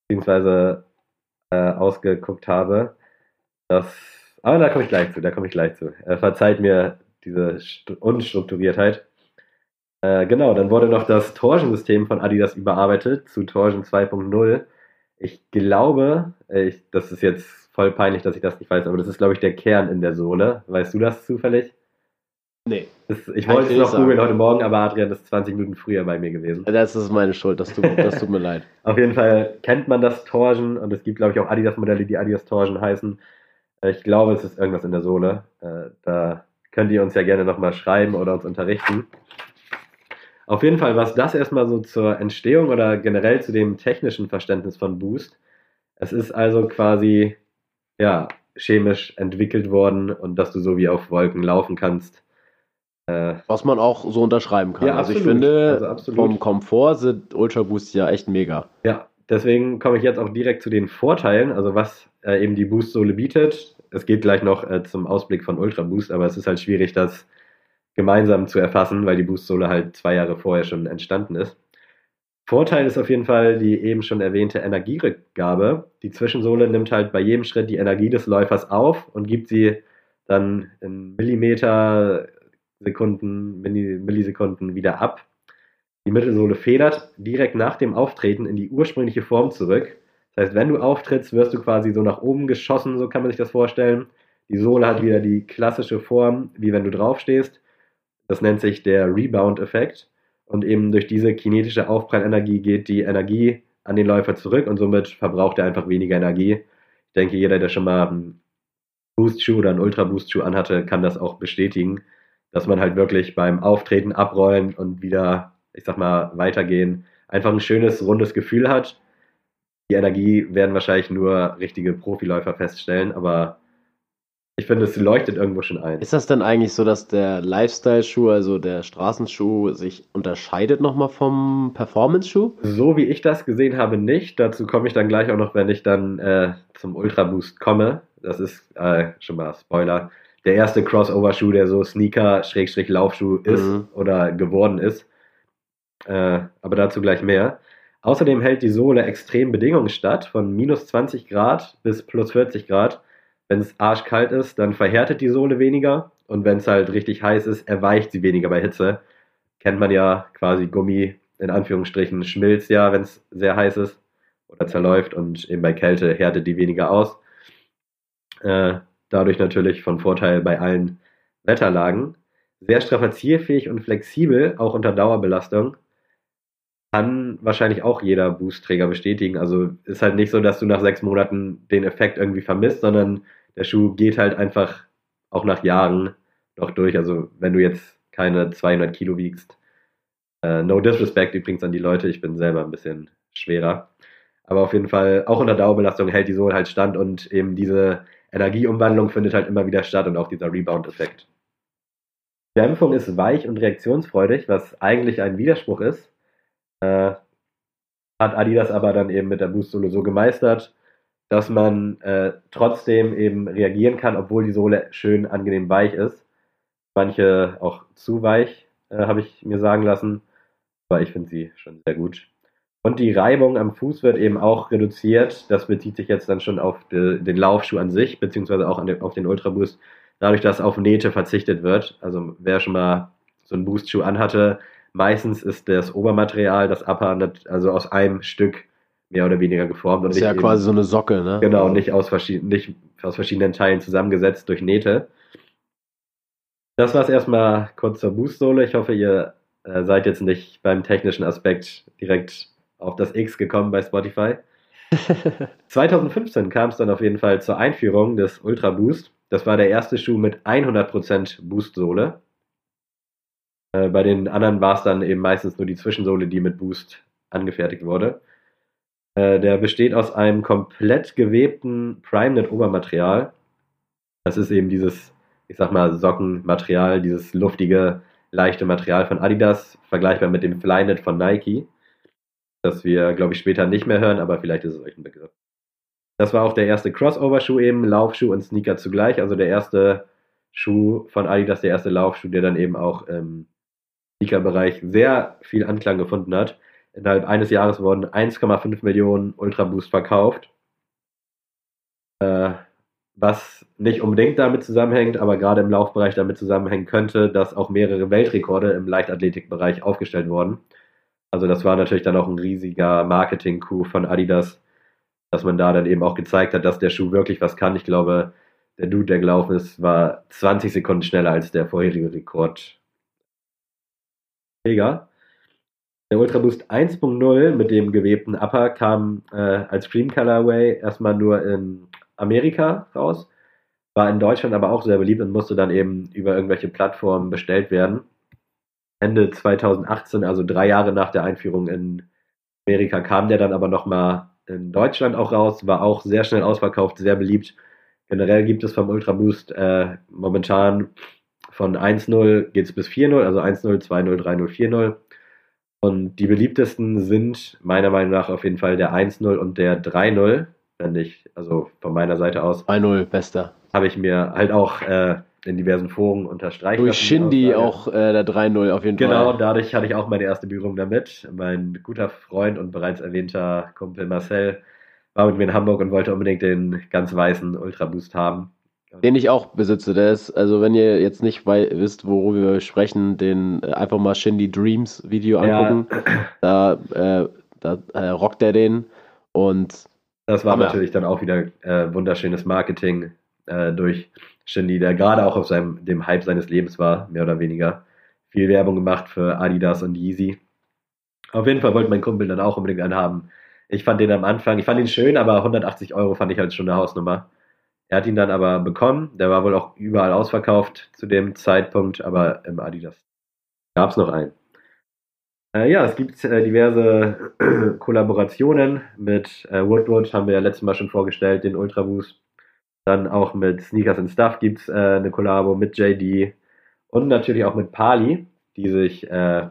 Speaker 4: beziehungsweise äh, ausgeguckt habe, dass. Aber da komme ich gleich zu, da komme ich gleich zu. Äh, verzeiht mir diese St Unstrukturiertheit. Äh, genau, dann wurde noch das Torsion-System von Adidas überarbeitet zu Torsion 2.0. Ich glaube, ich, das ist jetzt voll peinlich, dass ich das nicht weiß, aber das ist, glaube ich, der Kern in der Sohle. Weißt du das zufällig?
Speaker 5: Nee,
Speaker 4: Das, ich
Speaker 5: Kann
Speaker 4: wollte
Speaker 5: ich
Speaker 4: es noch googeln heute Morgen, aber Adrian ist 20 Minuten früher bei mir gewesen.
Speaker 5: das ist meine Schuld, das tut, das tut mir leid.
Speaker 4: Auf jeden Fall kennt man das Torsion und es gibt, glaube ich, auch Adidas-Modelle, die Adidas Torsion heißen. Äh, Ich glaube, es ist irgendwas in der Sohle. Äh, Da könnt ihr uns ja gerne nochmal schreiben oder uns unterrichten. Auf jeden Fall war es das erstmal so zur Entstehung oder generell zu dem technischen Verständnis von Boost. Es ist also quasi, ja, chemisch entwickelt worden und dass du so wie auf Wolken laufen kannst. Äh,
Speaker 5: Was man auch so unterschreiben kann.
Speaker 4: Ja,
Speaker 5: also ich finde,
Speaker 4: Also
Speaker 5: vom Komfort sind Ultra Boost ja echt mega.
Speaker 4: Ja, deswegen komme ich jetzt auch direkt zu den Vorteilen, also was äh, eben die Boost-Sohle bietet. Es geht gleich noch äh, zum Ausblick von Ultra Boost, aber es ist halt schwierig, das gemeinsam zu erfassen, weil die Boost-Sohle halt zwei Jahre vorher schon entstanden ist. Vorteil ist auf jeden Fall die eben schon erwähnte Energierückgabe. Die Zwischensohle nimmt halt bei jedem Schritt die Energie des Läufers auf und gibt sie dann in Millimeter Sekunden, Milli- Millisekunden wieder ab. Die Mittelsohle federt direkt nach dem Auftreten in die ursprüngliche Form zurück. Das heißt, wenn du auftrittst, wirst du quasi so nach oben geschossen, so kann man sich das vorstellen. Die Sohle hat wieder die klassische Form, wie wenn du draufstehst. Das nennt sich der Rebound-Effekt. Und eben durch diese kinetische Aufprallenergie geht die Energie an den Läufer zurück und somit verbraucht er einfach weniger Energie. Ich denke, jeder, der schon mal einen Boost-Schuh oder einen Ultra-Boost-Schuh anhatte, kann das auch bestätigen, dass man halt wirklich beim Auftreten, Abrollen und wieder, ich sag mal, weitergehen einfach ein schönes, rundes Gefühl hat. Die Energie werden wahrscheinlich nur richtige Profiläufer feststellen, aber ich finde, es leuchtet irgendwo schon ein.
Speaker 5: Ist das denn eigentlich so, dass der Lifestyle-Schuh, also der Straßenschuh, sich unterscheidet nochmal vom Performance-Schuh?
Speaker 4: So wie ich das gesehen habe, nicht. Dazu komme ich dann gleich auch noch, wenn ich dann äh, zum Ultra Boost komme. Das ist äh, schon mal Spoiler. Der erste Crossover-Schuh, der so Sneaker-Laufschuh ist
Speaker 5: Mhm.
Speaker 4: oder geworden ist. Äh, aber dazu gleich mehr. Außerdem hält die Sohle extremen Bedingungen statt, von minus 20 Grad bis plus 40 Grad. Wenn es arschkalt ist, dann verhärtet die Sohle weniger und wenn es halt richtig heiß ist, erweicht sie weniger bei Hitze. Kennt man ja quasi Gummi in Anführungsstrichen schmilzt ja, wenn es sehr heiß ist oder zerläuft und eben bei Kälte härtet die weniger aus. Äh, dadurch natürlich von Vorteil bei allen Wetterlagen. Sehr strapazierfähig und flexibel, auch unter Dauerbelastung. Kann wahrscheinlich auch jeder Boostträger bestätigen. Also ist halt nicht so, dass du nach sechs Monaten den Effekt irgendwie vermisst, sondern der Schuh geht halt einfach auch nach Jahren noch durch. Also wenn du jetzt keine 200 Kilo wiegst, äh, no disrespect übrigens an die Leute, ich bin selber ein bisschen schwerer. Aber auf jeden Fall, auch unter Dauerbelastung hält die Sohle halt stand und eben diese Energieumwandlung findet halt immer wieder statt und auch dieser Rebound-Effekt. Dämpfung ist weich und reaktionsfreudig, was eigentlich ein Widerspruch ist. Äh, hat Adidas aber dann eben mit der Boostsohle so gemeistert, dass man äh, trotzdem eben reagieren kann, obwohl die Sohle schön angenehm weich ist. Manche auch zu weich, äh, habe ich mir sagen lassen, aber ich finde sie schon sehr gut. Und die Reibung am Fuß wird eben auch reduziert. Das bezieht sich jetzt dann schon auf de, den Laufschuh an sich, beziehungsweise auch den, auf den Ultra Boost, dadurch, dass auf Nähte verzichtet wird. Also wer schon mal so einen Boost-Schuh anhatte, meistens ist das Obermaterial, das Upper, also aus einem Stück mehr oder weniger geformt.
Speaker 5: Das ist ja
Speaker 4: eben-
Speaker 5: quasi so eine Socke, ne?
Speaker 4: Genau, nicht aus, verschieden, nicht aus verschiedenen Teilen zusammengesetzt durch Nähte. Das war es erstmal kurz zur Boostsohle. Ich hoffe, ihr äh, seid jetzt nicht beim technischen Aspekt direkt auf das X gekommen bei Spotify. 2015 kam es dann auf jeden Fall zur Einführung des Ultra Boost. Das war der erste Schuh mit 100% Boostsohle. Äh, bei den anderen war es dann eben meistens nur die Zwischensohle, die mit Boost angefertigt wurde. Äh, der besteht aus einem komplett gewebten Primenet-Obermaterial. Das ist eben dieses, ich sag mal, Sockenmaterial, dieses luftige, leichte Material von Adidas, vergleichbar mit dem Flynet von Nike, das wir, glaube ich, später nicht mehr hören, aber vielleicht ist es euch ein Begriff. Das war auch der erste Crossover-Schuh eben, Laufschuh und Sneaker zugleich, also der erste Schuh von Adidas, der erste Laufschuh, der dann eben auch im Sneaker-Bereich sehr viel Anklang gefunden hat. Innerhalb eines Jahres wurden 1,5 Millionen Ultra Boost verkauft. Äh, was nicht unbedingt damit zusammenhängt, aber gerade im Laufbereich damit zusammenhängen könnte, dass auch mehrere Weltrekorde im Leichtathletikbereich aufgestellt wurden. Also das war natürlich dann auch ein riesiger Marketing-Coup von Adidas, dass man da dann eben auch gezeigt hat, dass der Schuh wirklich was kann. Ich glaube, der Dude, der gelaufen ist, war 20 Sekunden schneller als der vorherige Rekord. Träger. Der Ultra Boost 1.0 mit dem gewebten Upper kam äh, als Cream Colorway erstmal nur in Amerika raus, war in Deutschland aber auch sehr beliebt und musste dann eben über irgendwelche Plattformen bestellt werden. Ende 2018, also drei Jahre nach der Einführung in Amerika, kam der dann aber nochmal in Deutschland auch raus, war auch sehr schnell ausverkauft, sehr beliebt. Generell gibt es vom Ultra Boost äh, momentan von 1.0 geht es bis 4.0, also 1.0, 2.0, 3.0, 4.0. Und die beliebtesten sind meiner Meinung nach auf jeden Fall der 1.0 und der 3.0. Wenn ich, also von meiner Seite aus,
Speaker 5: 2-0, bester.
Speaker 4: habe ich mir halt auch äh, in diversen Foren unterstreichen
Speaker 5: Durch Shindy auch äh, der 3-0 auf jeden
Speaker 4: Genau,
Speaker 5: Fall.
Speaker 4: dadurch hatte ich auch meine erste Berührung damit. Mein guter Freund und bereits erwähnter Kumpel Marcel war mit mir in Hamburg und wollte unbedingt den ganz weißen Ultra Boost haben.
Speaker 5: Den ich auch besitze. Der ist, also wenn ihr jetzt nicht wisst, worüber wir sprechen, den äh, einfach mal Shindy Dreams Video
Speaker 4: Ja.
Speaker 5: angucken. Da, äh, da äh, rockt er den und
Speaker 4: Das war natürlich dann auch wieder äh, wunderschönes Marketing äh, durch Shindy, der gerade auch auf seinem, dem Hype seines Lebens war, mehr oder weniger. Viel Werbung gemacht für Adidas und Yeezy. Auf jeden Fall wollte mein Kumpel dann auch unbedingt einen haben. Ich fand den am Anfang, ich fand ihn schön, aber 180 Euro fand ich halt schon eine Hausnummer. Er hat ihn dann aber bekommen. Der war wohl auch überall ausverkauft zu dem Zeitpunkt, aber im Adidas gab es noch einen. Äh, ja, es gibt äh, diverse Kollaborationen mit äh, Woodwood, haben wir ja letztes Mal schon vorgestellt, den Ultra Boost. Dann auch mit Sneakers and Stuff gibt es äh, eine Kollabo mit JD und natürlich auch mit Pali, die sich äh,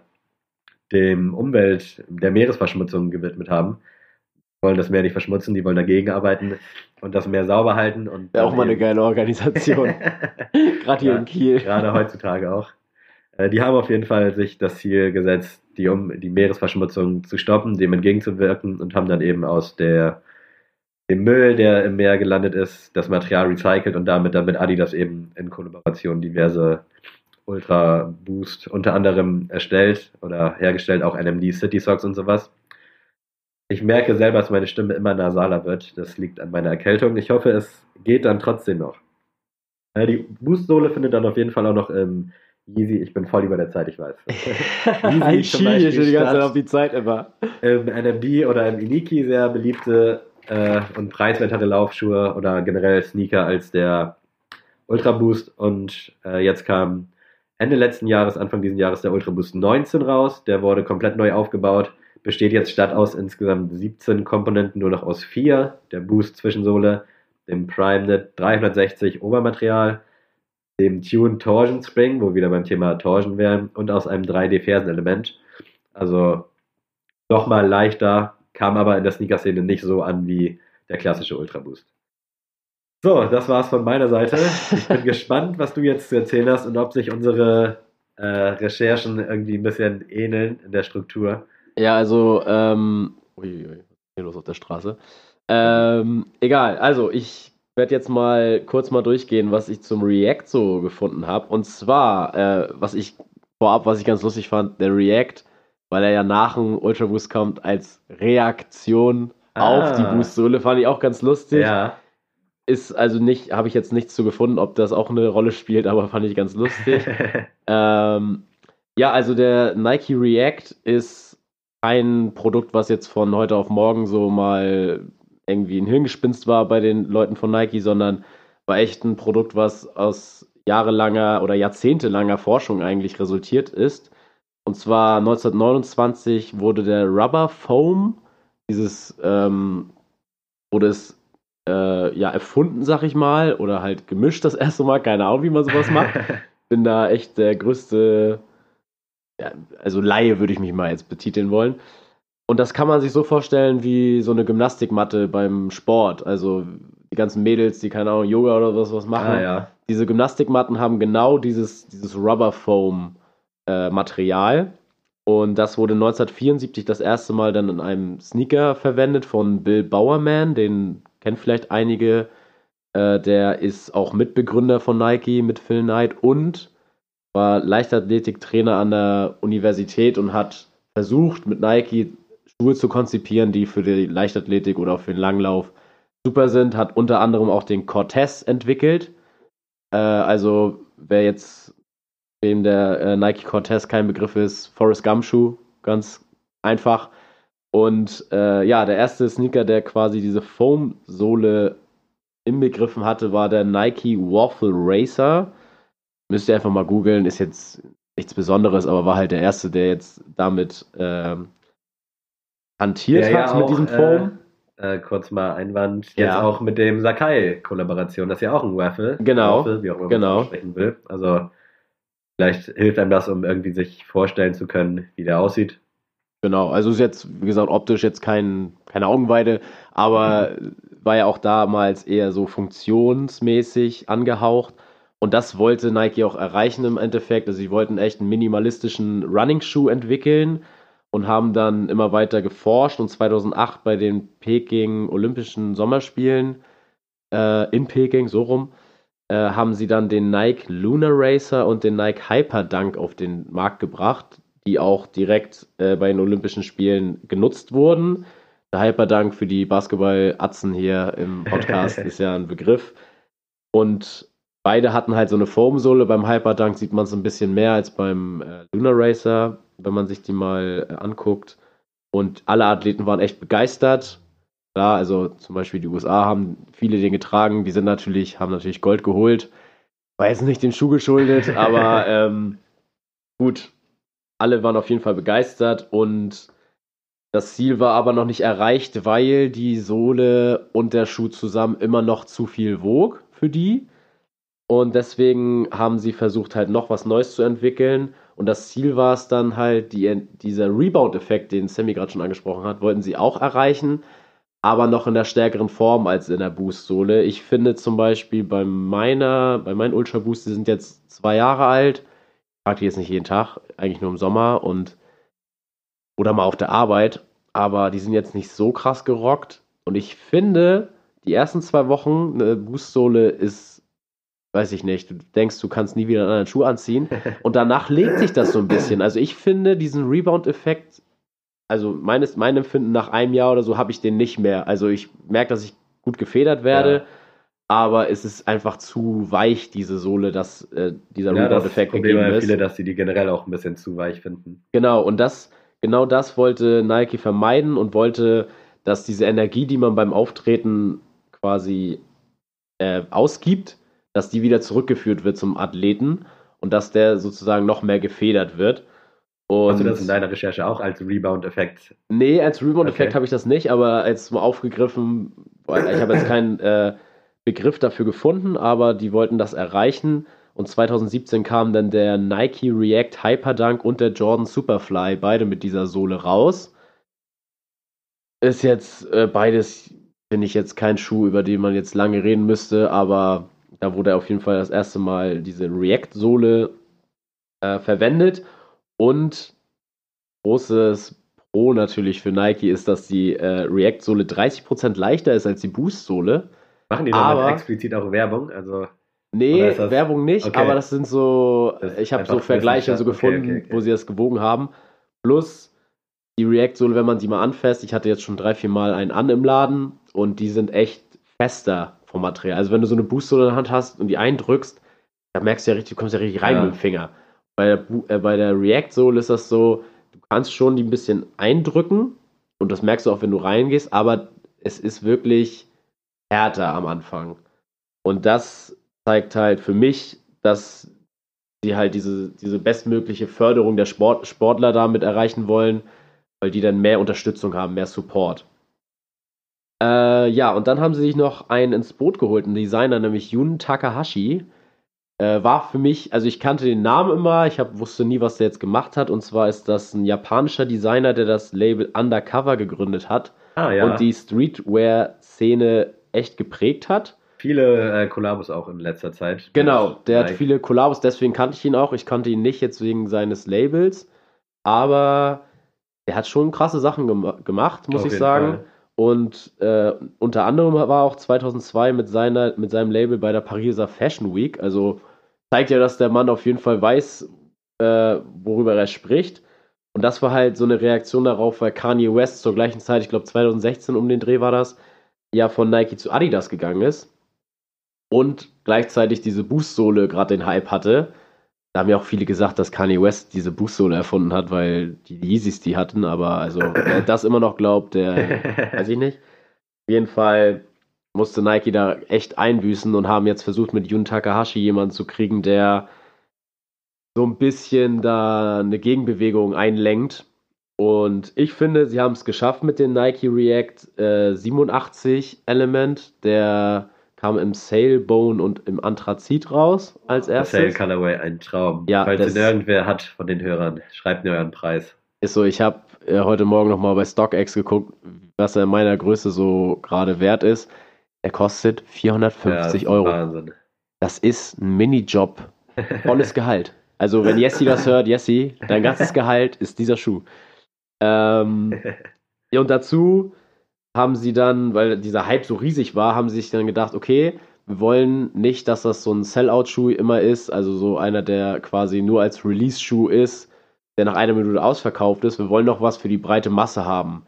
Speaker 4: dem Umwelt, der Meeresverschmutzung gewidmet haben. Die wollen das Meer nicht verschmutzen, die wollen dagegen arbeiten und das Meer sauber halten. Und
Speaker 5: Wäre auch mal eine geile Organisation. Gerade hier
Speaker 4: Ja,
Speaker 5: in Kiel.
Speaker 4: Gerade heutzutage auch. Äh, Die haben auf jeden Fall sich das Ziel gesetzt, die, um, die Meeresverschmutzung zu stoppen, dem entgegenzuwirken und haben dann eben aus der, dem Müll, der im Meer gelandet ist, das Material recycelt und damit dann mit Adidas eben in Kollaboration diverse Ultra Boost unter anderem erstellt oder hergestellt, auch NMD City Socks und sowas. Ich merke selber, dass meine Stimme immer nasaler wird. Das liegt an meiner Erkältung. Ich hoffe, es geht dann trotzdem noch. Die Boost-Sohle findet dann auf jeden Fall auch noch im Yeezy. Ich bin voll über der Zeit, ich weiß. Yeezy
Speaker 5: ich schon die ganze Zeit auf die Zeit immer.
Speaker 4: Im NMD oder im Iniki sehr beliebte äh, und preiswertere Laufschuhe oder generell Sneaker als der Ultra Boost. Und äh, jetzt kam Ende letzten Jahres, Anfang diesen Jahres der Ultra Boost 19 raus. Der wurde komplett neu aufgebaut. Besteht jetzt statt aus insgesamt 17 Komponenten nur noch aus vier. Der Boost Zwischensohle, dem PrimeNet 360 Obermaterial, dem Tune Torsion Spring, wo wir wieder beim Thema Torsion wären, und aus einem 3D-Fersenelement. Also nochmal leichter, kam aber in der Sneaker-Szene nicht so an wie der klassische Ultra Boost. So, das war's von meiner Seite. Ich bin gespannt, was du jetzt zu erzählen hast und ob sich unsere äh, Recherchen irgendwie ein bisschen ähneln in der Struktur.
Speaker 5: Ja, also, ähm, uiuiui, was ist hier los auf der Straße? Ähm, egal, also ich werde jetzt mal kurz mal durchgehen, was ich zum React so gefunden habe. Und zwar, äh, was ich vorab, was ich ganz lustig fand, der React, weil er ja nach dem Ultra Boost kommt, als Reaktion auf die
Speaker 4: Ah.
Speaker 5: Boost-Sohle, fand ich auch ganz lustig.
Speaker 4: Ja.
Speaker 5: Ist also nicht, habe ich jetzt nichts zu gefunden, ob das auch eine Rolle spielt, aber fand ich ganz lustig. Ähm, ja, also der Nike React ist kein Produkt, was jetzt von heute auf morgen so mal irgendwie ein Hirngespinst war bei den Leuten von Nike, sondern war echt ein Produkt, was aus jahrelanger oder jahrzehntelanger Forschung eigentlich resultiert ist. Und zwar 1929 wurde der Rubber Foam, dieses ähm, wurde es äh, ja erfunden, sag ich mal, oder halt gemischt das erste Mal, keine Ahnung, wie man sowas macht bin da echt der größte, ja, also Laie würde ich mich mal jetzt betiteln wollen. Und das kann man sich so vorstellen wie so eine Gymnastikmatte beim Sport. Also die ganzen Mädels, die keine Ahnung, Yoga oder was, was machen.
Speaker 4: ah, ja.
Speaker 5: Diese Gymnastikmatten haben genau dieses, dieses Rubber Foam äh, Material. Und das wurde 1974 das erste Mal dann in einem Sneaker verwendet von Bill Bowerman. Den kennen vielleicht einige. Äh, der ist auch Mitbegründer von Nike mit Phil Knight und war Leichtathletiktrainer an der Universität und hat versucht, mit Nike Schuhe zu konzipieren, die für die Leichtathletik oder auch für den Langlauf super sind. Hat unter anderem auch den Cortez entwickelt. Äh, also, wer jetzt wem der äh, Nike Cortez kein Begriff ist, Forrest Gump Schuh, ganz einfach. Und äh, ja, der erste Sneaker, der quasi diese Foam-Sohle inbegriffen hatte, war der Nike Waffle Racer. Müsst ihr einfach mal googeln, ist jetzt nichts Besonderes, aber war halt der erste, der jetzt damit ähm, hantiert
Speaker 4: Der
Speaker 5: hat
Speaker 4: ja
Speaker 5: mit
Speaker 4: auch,
Speaker 5: diesem Foam.
Speaker 4: Äh, kurz mal Einwand, jetzt
Speaker 5: Ja.
Speaker 4: auch mit dem Sakai-Kollaboration. Das ist ja auch ein Waffle.
Speaker 5: Genau,
Speaker 4: Waffle, wie auch immer
Speaker 5: genau.
Speaker 4: man sprechen will. Also vielleicht hilft einem das, um irgendwie sich vorstellen zu können, wie der aussieht.
Speaker 5: Genau, also ist jetzt, wie gesagt, optisch jetzt kein, keine Augenweide, aber war ja auch damals eher so funktionsmäßig angehaucht. Und das wollte Nike auch erreichen im Endeffekt. Also sie wollten echt einen minimalistischen Running-Schuh entwickeln und haben dann immer weiter geforscht. Und 2008 bei den Peking Olympischen Sommerspielen äh, in Peking, so rum, haben sie dann den Nike Lunar Racer und den Nike Hyperdunk auf den Markt gebracht, die auch direkt äh, bei den Olympischen Spielen genutzt wurden. Der Hyperdunk für die Basketball-Atzen hier im Podcast ist ja ein Begriff. Und beide hatten halt so eine Foamsohle. Beim Hyperdunk sieht man es ein bisschen mehr als beim äh, Lunar Racer, wenn man sich die mal äh, anguckt. Und alle Athleten waren echt begeistert. Klar, also zum Beispiel die USA haben viele den getragen. Die sind natürlich, haben natürlich Gold geholt. War jetzt nicht dem Schuh geschuldet, aber ähm, gut. alle waren auf jeden Fall begeistert und das Ziel war aber noch nicht erreicht, weil die Sohle und der Schuh zusammen immer noch zu viel wog für die. Und deswegen haben sie versucht, halt noch was Neues zu entwickeln. Und das Ziel war es dann halt, die, dieser Rebound-Effekt, den Sammy gerade schon angesprochen hat, wollten sie auch erreichen, aber noch in der stärkeren Form als in der Boost-Sohle. Ich finde zum Beispiel bei meiner, bei meinen Ultra Boost, die sind jetzt zwei Jahre alt. Ich trage die jetzt nicht jeden Tag, eigentlich nur im Sommer und oder mal auf der Arbeit, aber die sind jetzt nicht so krass gerockt. Und ich finde, die ersten zwei Wochen eine Boost-Sohle ist weiß ich nicht, du denkst, du kannst nie wieder einen anderen Schuh anziehen. Und danach legt sich das so ein bisschen. Also ich finde diesen Rebound-Effekt, also meines, mein Empfinden nach einem Jahr oder so, habe ich den nicht mehr. Also ich merke, dass ich gut gefedert werde. Ja. Aber es ist einfach zu weich, diese Sohle, dass äh, dieser
Speaker 4: ja,
Speaker 5: Rebound-Effekt
Speaker 4: gegeben ist. Problem viele, dass sie die generell auch ein bisschen zu weich finden.
Speaker 5: Genau, und das, genau das wollte Nike vermeiden und wollte, dass diese Energie, die man beim Auftreten quasi äh, ausgibt, dass die wieder zurückgeführt wird zum Athleten und dass der sozusagen noch mehr gefedert wird.
Speaker 4: Und Hast du das in deiner Recherche auch als Rebound-Effekt?
Speaker 5: Nee, als Rebound-Effekt okay. habe ich das nicht, aber jetzt mal aufgegriffen, ich habe jetzt keinen äh, Begriff dafür gefunden, aber die wollten das erreichen. Und 2017 kam dann der Nike React Hyperdunk und der Jordan Superfly, beide mit dieser Sohle raus. Ist jetzt äh, beides, finde ich jetzt kein Schuh, über den man jetzt lange reden müsste, aber da wurde auf jeden Fall das erste Mal diese React-Sohle äh, verwendet. Und großes Pro natürlich für Nike ist, dass die äh, React-Sohle 30% leichter ist als die Boost-Sohle.
Speaker 4: Machen die dann explizit auch Werbung? Also,
Speaker 5: nee, Werbung nicht, okay. aber das sind so, das ich habe so Vergleiche so gefunden, okay, okay, wo sie das gewogen haben. Plus die React-Sohle, wenn man sie mal anfasst, ich hatte jetzt schon drei, vier Mal einen an im Laden und die sind echt fester vom Material. Also wenn du so eine Booster in der Hand hast und die eindrückst, da merkst du ja richtig, du kommst ja richtig rein ja. mit dem Finger. Bei der, äh, bei der React-Sohle ist das so, du kannst schon die ein bisschen eindrücken und das merkst du auch, wenn du reingehst, aber es ist wirklich härter am Anfang. Und das zeigt halt für mich, dass sie halt diese, diese bestmögliche Förderung der Sport, Sportler damit erreichen wollen, weil die dann mehr Unterstützung haben, mehr Support. Äh, ja, und dann haben sie sich noch einen ins Boot geholt, einen Designer, nämlich Jun Takahashi. Äh, war für mich, also ich kannte den Namen immer, ich hab, wusste nie, was der jetzt gemacht hat. Und zwar ist das ein japanischer Designer, der das Label Undercover gegründet hat ah, ja. und die Streetwear-Szene echt geprägt hat.
Speaker 4: Viele äh, Kollabos auch in letzter Zeit.
Speaker 5: Genau, der hat viele Kollabos, deswegen kannte ich ihn auch. Ich kannte ihn nicht jetzt wegen seines Labels, aber er hat schon krasse Sachen gem gemacht, muss Auf ich sagen. Fall. Und äh, unter anderem war auch 2002 mit, seiner, mit seinem Label bei der Pariser Fashion Week. Also zeigt ja, dass der Mann auf jeden Fall weiß, äh, worüber er spricht. Und das war halt so eine Reaktion darauf, weil Kanye West zur gleichen Zeit, ich glaube 2016 um den Dreh war das, ja von Nike zu Adidas gegangen ist. Und gleichzeitig diese Boost-Sohle gerade den Hype hatte. Da haben ja auch viele gesagt, dass Kanye West diese Boost-Sohle erfunden hat, weil die Yeezys die hatten, aber also wer das immer noch glaubt, der weiß ich nicht. Auf jeden Fall musste Nike da echt einbüßen und haben jetzt versucht, mit Jun Takahashi jemanden zu kriegen, der so ein bisschen da eine Gegenbewegung einlenkt. Und ich finde, sie haben es geschafft mit dem Nike React äh, 87 Element, der kam im Sailbone und im Anthrazit raus als erstes.
Speaker 4: Sail Colorway, ein Traum. Ja, Falls ihn irgendwer hat von den Hörern, schreibt mir euren Preis.
Speaker 5: Ist so, ich habe äh, heute Morgen nochmal bei StockX geguckt, was er in meiner Größe so gerade wert ist. Er kostet 450 ja, Euro. Wahnsinn. Das ist ein Minijob. Volles Gehalt. Also, wenn Jessie das hört, Jessie, dein ganzes Gehalt ist dieser Schuh. Ähm, ja, und dazu haben sie dann, weil dieser Hype so riesig war, haben sie sich dann gedacht, okay, wir wollen nicht, dass das so ein Sellout-Schuh immer ist, also so einer, der quasi nur als Release-Schuh ist, der nach einer Minute ausverkauft ist. Wir wollen noch was für die breite Masse haben.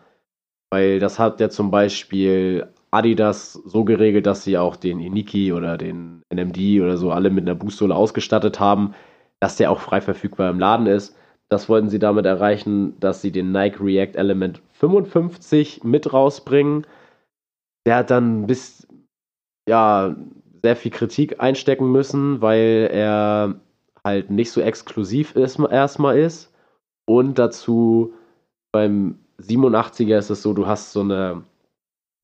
Speaker 5: Weil das hat ja zum Beispiel Adidas so geregelt, dass sie auch den Iniki oder den NMD oder so alle mit einer Boostsohle ausgestattet haben, dass der auch frei verfügbar im Laden ist. Das wollten sie damit erreichen, dass sie den Nike React Element 55 mit rausbringen. Der hat dann bis, ja, sehr viel Kritik einstecken müssen, weil er halt nicht so exklusiv erstmal ist Und dazu beim 87er ist es so, du hast so eine,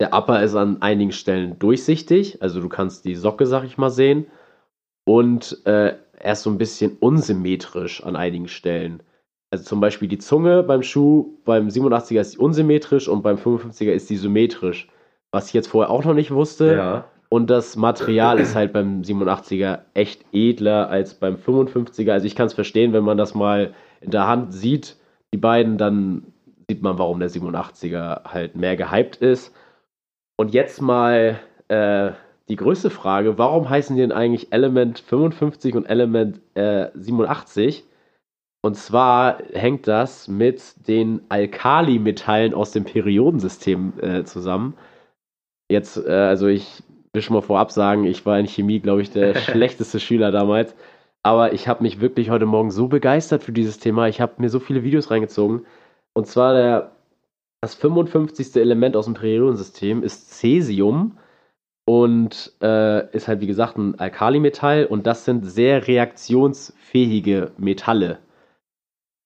Speaker 5: der Upper ist an einigen Stellen durchsichtig, also du kannst die Socke, sag ich mal, sehen. Und äh, er ist so ein bisschen unsymmetrisch an einigen Stellen. Also zum Beispiel die Zunge beim Schuh, beim 87er ist die unsymmetrisch und beim 55er ist die symmetrisch. Was ich jetzt vorher auch noch nicht wusste.
Speaker 4: Ja.
Speaker 5: Und das Material ist halt beim 87er echt edler als beim 55er. Also ich kann es verstehen, wenn man das mal in der Hand sieht, die beiden, dann sieht man, warum der 87er halt mehr gehypt ist. Und jetzt mal äh, die größte Frage, warum heißen die denn eigentlich Element 55 und Element äh, 87? Und zwar hängt das mit den Alkalimetallen aus dem Periodensystem äh, zusammen. Jetzt, äh, also ich will schon mal vorab sagen, ich war in Chemie, glaube ich, der schlechteste Schüler damals. Aber ich habe mich wirklich heute Morgen so begeistert für dieses Thema. Ich habe mir so viele Videos reingezogen. Und zwar der, das 55. Element aus dem Periodensystem ist Cäsium und äh, ist halt wie gesagt ein Alkalimetall und das sind sehr reaktionsfähige Metalle.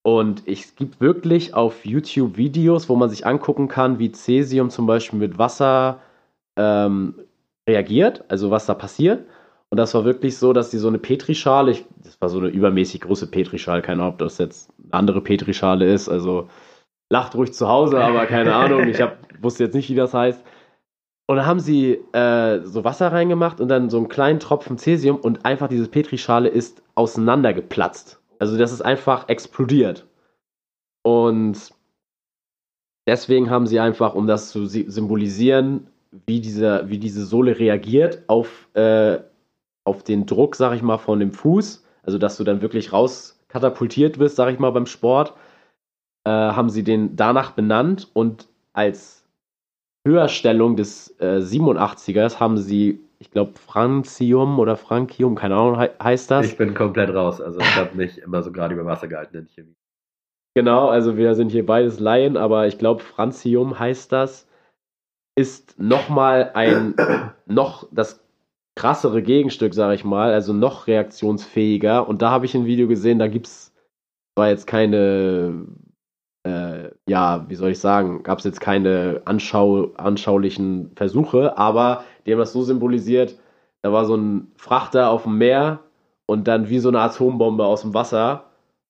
Speaker 5: Und es gibt wirklich auf YouTube Videos, wo man sich angucken kann, wie Cäsium zum Beispiel mit Wasser ähm, reagiert, also was da passiert. Und das war wirklich so, dass die so eine Petrischale, ich, das war so eine übermäßig große Petrischale, keine Ahnung, ob das jetzt eine andere Petrischale ist, also lacht ruhig zu Hause, aber keine Ahnung, ich hab, wusste jetzt nicht, wie das heißt. Und dann haben sie äh, so Wasser reingemacht und dann so einen kleinen Tropfen Cäsium und einfach diese Petrischale ist auseinandergeplatzt. Also das ist einfach explodiert. Und deswegen haben sie einfach, um das zu symbolisieren, wie diese, wie diese Sohle reagiert auf, äh, auf den Druck, sag ich mal, von dem Fuß, also dass du dann wirklich rauskatapultiert wirst, sag ich mal, beim Sport, äh, haben sie den danach benannt und als Höherstellung des äh, 87ers haben sie, ich glaube, Francium oder Francium, keine Ahnung, he heißt das.
Speaker 4: Ich bin komplett raus. Also ich habe mich immer so gerade über Wasser gehalten in Chemie.
Speaker 5: Genau, also wir sind hier beides Laien, aber ich glaube, Francium heißt das ist nochmal ein, noch das krassere Gegenstück, sage ich mal, also noch reaktionsfähiger. Und da habe ich ein Video gesehen, da gibt es zwar jetzt keine, äh, ja, wie soll ich sagen, gab es jetzt keine anschau anschaulichen Versuche, aber die haben das so symbolisiert, da war so ein Frachter auf dem Meer und dann wie so eine Atombombe aus dem Wasser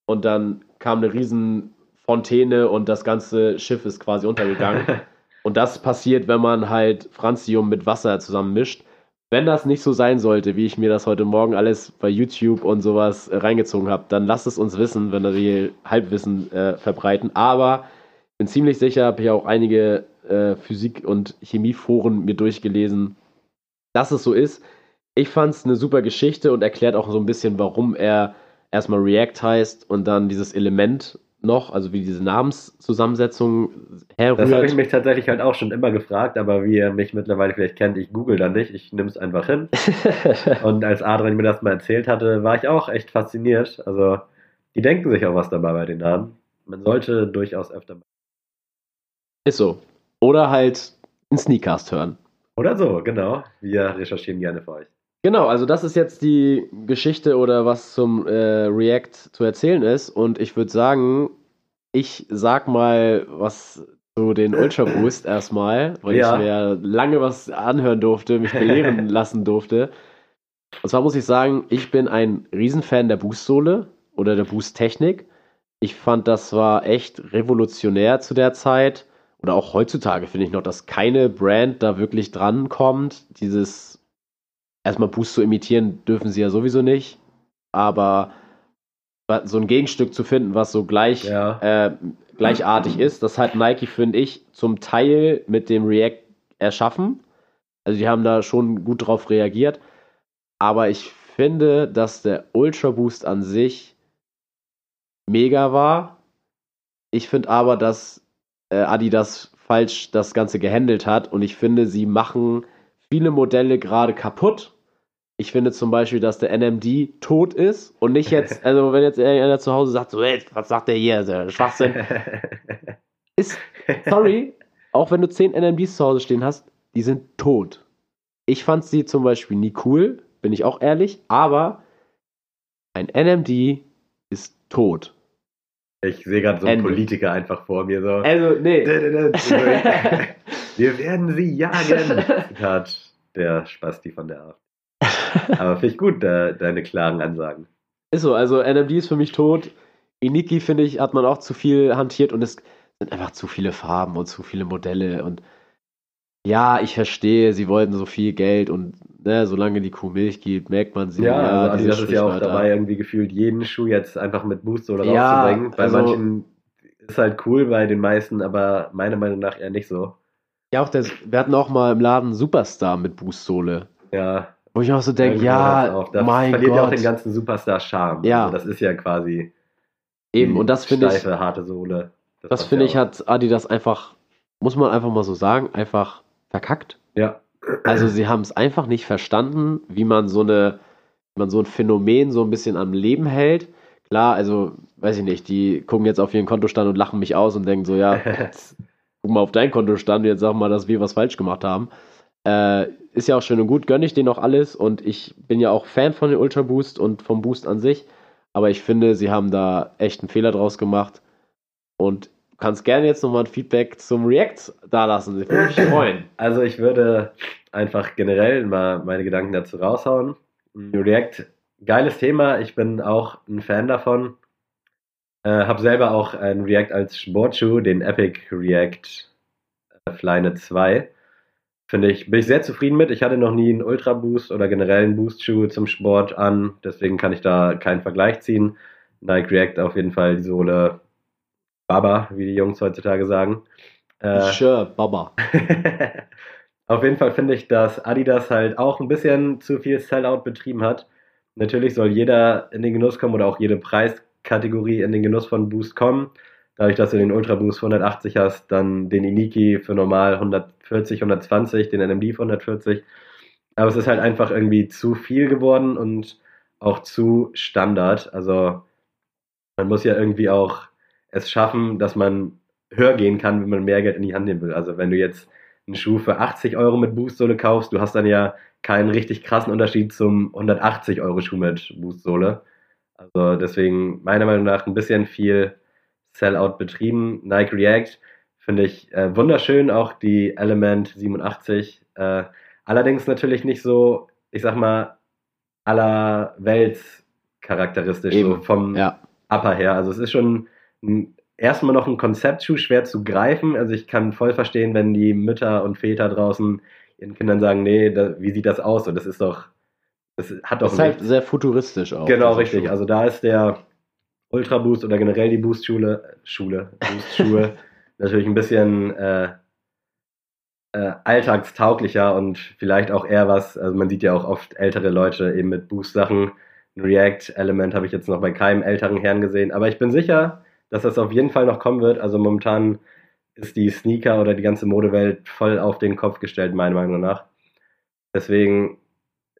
Speaker 5: und dann kam eine riesen Fontäne und das ganze Schiff ist quasi untergegangen. Und das passiert, wenn man halt Francium mit Wasser zusammen mischt. Wenn das nicht so sein sollte, wie ich mir das heute Morgen alles bei YouTube und sowas äh, reingezogen habe, dann lasst es uns wissen, wenn wir hier Halbwissen äh, verbreiten. Aber ich bin ziemlich sicher, habe ich auch einige äh, Physik- und Chemieforen mir durchgelesen, dass es so ist. Ich fand es eine super Geschichte und erklärt auch so ein bisschen, warum er erstmal React heißt und dann dieses Element noch, also wie diese Namenszusammensetzung herrührt.
Speaker 4: Das habe ich mich tatsächlich halt auch schon immer gefragt, aber wie ihr mich mittlerweile vielleicht kennt, ich google da nicht, ich nehme es einfach hin. und als Adrian mir das mal erzählt hatte, war ich auch echt fasziniert. Also, die denken sich auch was dabei bei den Namen. Man sollte durchaus öfter.
Speaker 5: Ist so. Oder halt einen Sneakcast hören.
Speaker 4: Oder so, genau. Wir recherchieren gerne für euch.
Speaker 5: Genau, also das ist jetzt die Geschichte oder was zum äh, React zu erzählen ist. Und ich würde sagen, ich sag mal was zu den Ultra Boost erstmal, weil
Speaker 4: Ja.
Speaker 5: ich mir lange was anhören durfte, mich belehren lassen durfte. Und zwar muss ich sagen, ich bin ein Riesenfan der Boost-Sohle oder der Boost-Technik. Ich fand, das war echt revolutionär zu der Zeit. Oder auch heutzutage finde ich noch, dass keine Brand da wirklich drankommt. Dieses erstmal Boost zu imitieren dürfen sie ja sowieso nicht. Aber so ein Gegenstück zu finden, was so gleich,
Speaker 4: Ja.
Speaker 5: äh, gleichartig ist, das hat Nike, finde ich, zum Teil mit dem React erschaffen. Also die haben da schon gut drauf reagiert. Aber ich finde, dass der Ultra Boost an sich mega war. Ich finde aber, dass äh, Adidas falsch das Ganze gehandelt hat und ich finde, sie machen viele Modelle gerade kaputt. Ich finde zum Beispiel, dass der NMD tot ist und nicht jetzt, also wenn jetzt einer zu Hause sagt, so, hey, was sagt der hier, der Schwachsinn, ist, sorry, auch wenn du 10 NMDs zu Hause stehen hast, die sind tot. Ich fand sie zum Beispiel nie cool, bin ich auch ehrlich, aber ein NMD ist tot.
Speaker 4: Ich sehe gerade so einen
Speaker 5: Ende.
Speaker 4: Politiker einfach vor mir so.
Speaker 5: Also, nee.
Speaker 4: Wir werden sie jagen. Zitat der Spasti von der AfD. Aber finde ich gut, de, deine klaren Ansagen.
Speaker 5: Ist so, also NMD ist für mich tot. Iniki, finde ich, hat man auch zu viel hantiert und es sind einfach zu viele Farben und zu viele Modelle und ja, ich verstehe, sie wollten so viel Geld und ne, solange die Kuh Milch gibt, merkt man sie.
Speaker 4: Ja, also
Speaker 5: diese
Speaker 4: Adidas ist ja auch dabei, irgendwie gefühlt jeden Schuh jetzt einfach mit Boostsohle
Speaker 5: Ja,
Speaker 4: rauszubringen. Bei
Speaker 5: also-
Speaker 4: manchen ist halt cool, bei den meisten, aber meiner Meinung nach eher nicht so.
Speaker 5: Ja, auch der, wir hatten auch mal im Laden Superstar mit Boostsohle.
Speaker 4: Ja,
Speaker 5: Wo ich auch so denke,
Speaker 4: hört's
Speaker 5: ja,
Speaker 4: das
Speaker 5: mein
Speaker 4: verliert ja auch
Speaker 5: Gott.
Speaker 4: den ganzen Superstar-Charme.
Speaker 5: Ja.
Speaker 4: Also das ist ja quasi
Speaker 5: Eben, und das finde ich,
Speaker 4: steife, harte Sohle.
Speaker 5: das
Speaker 4: passt
Speaker 5: finde
Speaker 4: ja
Speaker 5: ich, hat Adidas einfach, muss man einfach mal so sagen, einfach verkackt.
Speaker 4: Ja,
Speaker 5: Also sie haben es einfach nicht verstanden, wie man so eine, wie man so ein Phänomen so ein bisschen am Leben hält. Klar, also weiß ich nicht, die gucken jetzt auf ihren Kontostand und lachen mich aus und denken so, ja, jetzt guck mal auf deinen Kontostand, jetzt sag mal, dass wir was falsch gemacht haben. Äh, ist ja auch schön und gut, gönne ich denen auch alles und ich bin ja auch Fan von den Ultra Boost und vom Boost an sich, aber ich finde, sie haben da echt einen Fehler draus gemacht und kannst gerne jetzt nochmal ein Feedback zum React da lassen. Ich würde mich freuen.
Speaker 4: Also ich würde einfach generell mal meine Gedanken dazu raushauen. React, geiles Thema. Ich bin auch ein Fan davon. Äh, habe selber auch ein React als Sportschuh, den Epic React Flynet 2. Finde ich, bin ich sehr zufrieden mit. Ich hatte noch nie einen Ultra Boost oder generell einen Boost-Schuh zum Sport an. Deswegen kann ich da keinen Vergleich ziehen. Nike React auf jeden Fall die Sohle Baba, wie die Jungs heutzutage sagen. Äh,
Speaker 5: Sure, Baba.
Speaker 4: Auf jeden Fall finde ich, dass Adidas halt auch ein bisschen zu viel Sellout betrieben hat. Natürlich soll jeder in den Genuss kommen oder auch jede Preiskategorie in den Genuss von Boost kommen. Dadurch, dass du den Ultra Boost für 180 hast, dann den Iniki für normal 140, 120, den NMD für 140. Aber es ist halt einfach irgendwie zu viel geworden und auch zu Standard. Also man muss ja irgendwie auch es schaffen, dass man höher gehen kann, wenn man mehr Geld in die Hand nehmen will. Also wenn du jetzt einen Schuh für 80 Euro mit Boostsohle kaufst, du hast dann ja keinen richtig krassen Unterschied zum 180 Euro Schuh mit Boostsohle. Also deswegen meiner Meinung nach ein bisschen viel Sellout betrieben. Nike React finde ich äh, wunderschön, auch die Element 87. Äh, allerdings natürlich nicht so, ich sag mal, aller Welts charakteristisch, so
Speaker 5: Eben,
Speaker 4: vom
Speaker 5: Ja.
Speaker 4: Upper her. Also es ist schon ein, erstmal noch ein Konzeptschuh, schwer zu greifen. Also ich kann voll verstehen, wenn die Mütter und Väter draußen ihren Kindern sagen, nee, da, wie sieht das aus? Und das ist doch, das hat doch
Speaker 5: Das ist halt sehr futuristisch auch.
Speaker 4: Genau, richtig.
Speaker 5: Schuh.
Speaker 4: Also da ist der Ultra Boost oder generell die Boost-Schule, Schule, Boost-Schuhe natürlich ein bisschen äh, äh, alltagstauglicher und vielleicht auch eher was, also man sieht ja auch oft ältere Leute eben mit Boost-Sachen. Ein React-Element habe ich jetzt noch bei keinem älteren Herrn gesehen, aber ich bin sicher, dass das auf jeden Fall noch kommen wird. Also momentan ist die Sneaker oder die ganze Modewelt voll auf den Kopf gestellt, meiner Meinung nach. Deswegen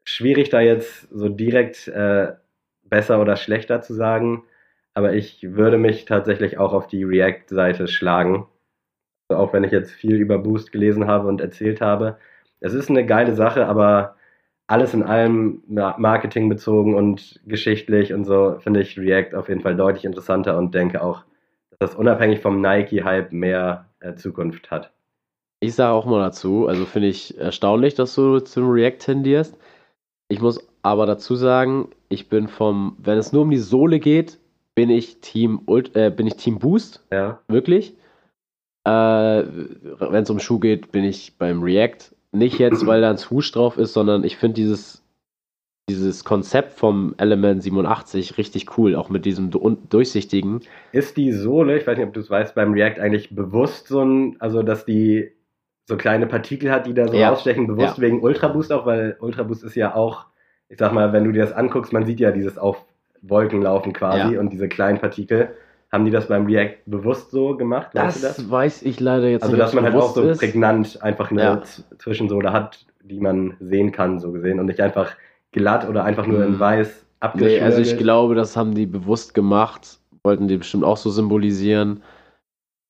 Speaker 4: schwierig da jetzt so direkt äh, besser oder schlechter zu sagen, aber ich würde mich tatsächlich auch auf die React-Seite schlagen. Also auch wenn ich jetzt viel über Boost gelesen habe und erzählt habe. Es ist eine geile Sache, aber alles in allem ma- marketingbezogen und geschichtlich und so finde ich React auf jeden Fall deutlich interessanter und denke auch, dass das unabhängig vom Nike-Hype mehr äh, Zukunft hat.
Speaker 5: Ich sage auch mal dazu, also finde ich erstaunlich, dass du zum React tendierst. Ich muss aber dazu sagen, ich bin vom, wenn es nur um die Sohle geht, bin ich Team, Ult äh, bin ich Team Boost,
Speaker 4: Ja,
Speaker 5: wirklich. Äh, wenn es um Schuh geht, bin ich beim React. Nicht jetzt, weil da ein Swoosh drauf ist, sondern ich finde dieses, dieses Konzept vom Element 87 richtig cool, auch mit diesem du- durchsichtigen.
Speaker 4: Ist die Sohle, ich weiß nicht, ob du es weißt, beim React eigentlich bewusst so ein, also dass die so kleine Partikel hat, die da so
Speaker 5: Ja.
Speaker 4: rausstechen, bewusst
Speaker 5: Ja.
Speaker 4: wegen Ultra Boost auch, weil Ultra Boost ist ja auch, ich sag mal, wenn du dir das anguckst, man sieht ja dieses auf Wolken laufen quasi
Speaker 5: Ja.
Speaker 4: und diese kleinen Partikel. Haben die das beim React bewusst so gemacht?
Speaker 5: Das,
Speaker 4: das?
Speaker 5: weiß ich leider jetzt
Speaker 4: Also,
Speaker 5: nicht.
Speaker 4: dass man halt auch so
Speaker 5: ist.
Speaker 4: prägnant einfach eine
Speaker 5: Ja.
Speaker 4: Zwischensohle hat, die man sehen kann, so gesehen, und nicht einfach glatt oder einfach nur in
Speaker 5: Mhm.
Speaker 4: weiß
Speaker 5: Nee,
Speaker 4: abgeschnitten.
Speaker 5: also ich glaube, das haben die bewusst gemacht, wollten die bestimmt auch so symbolisieren.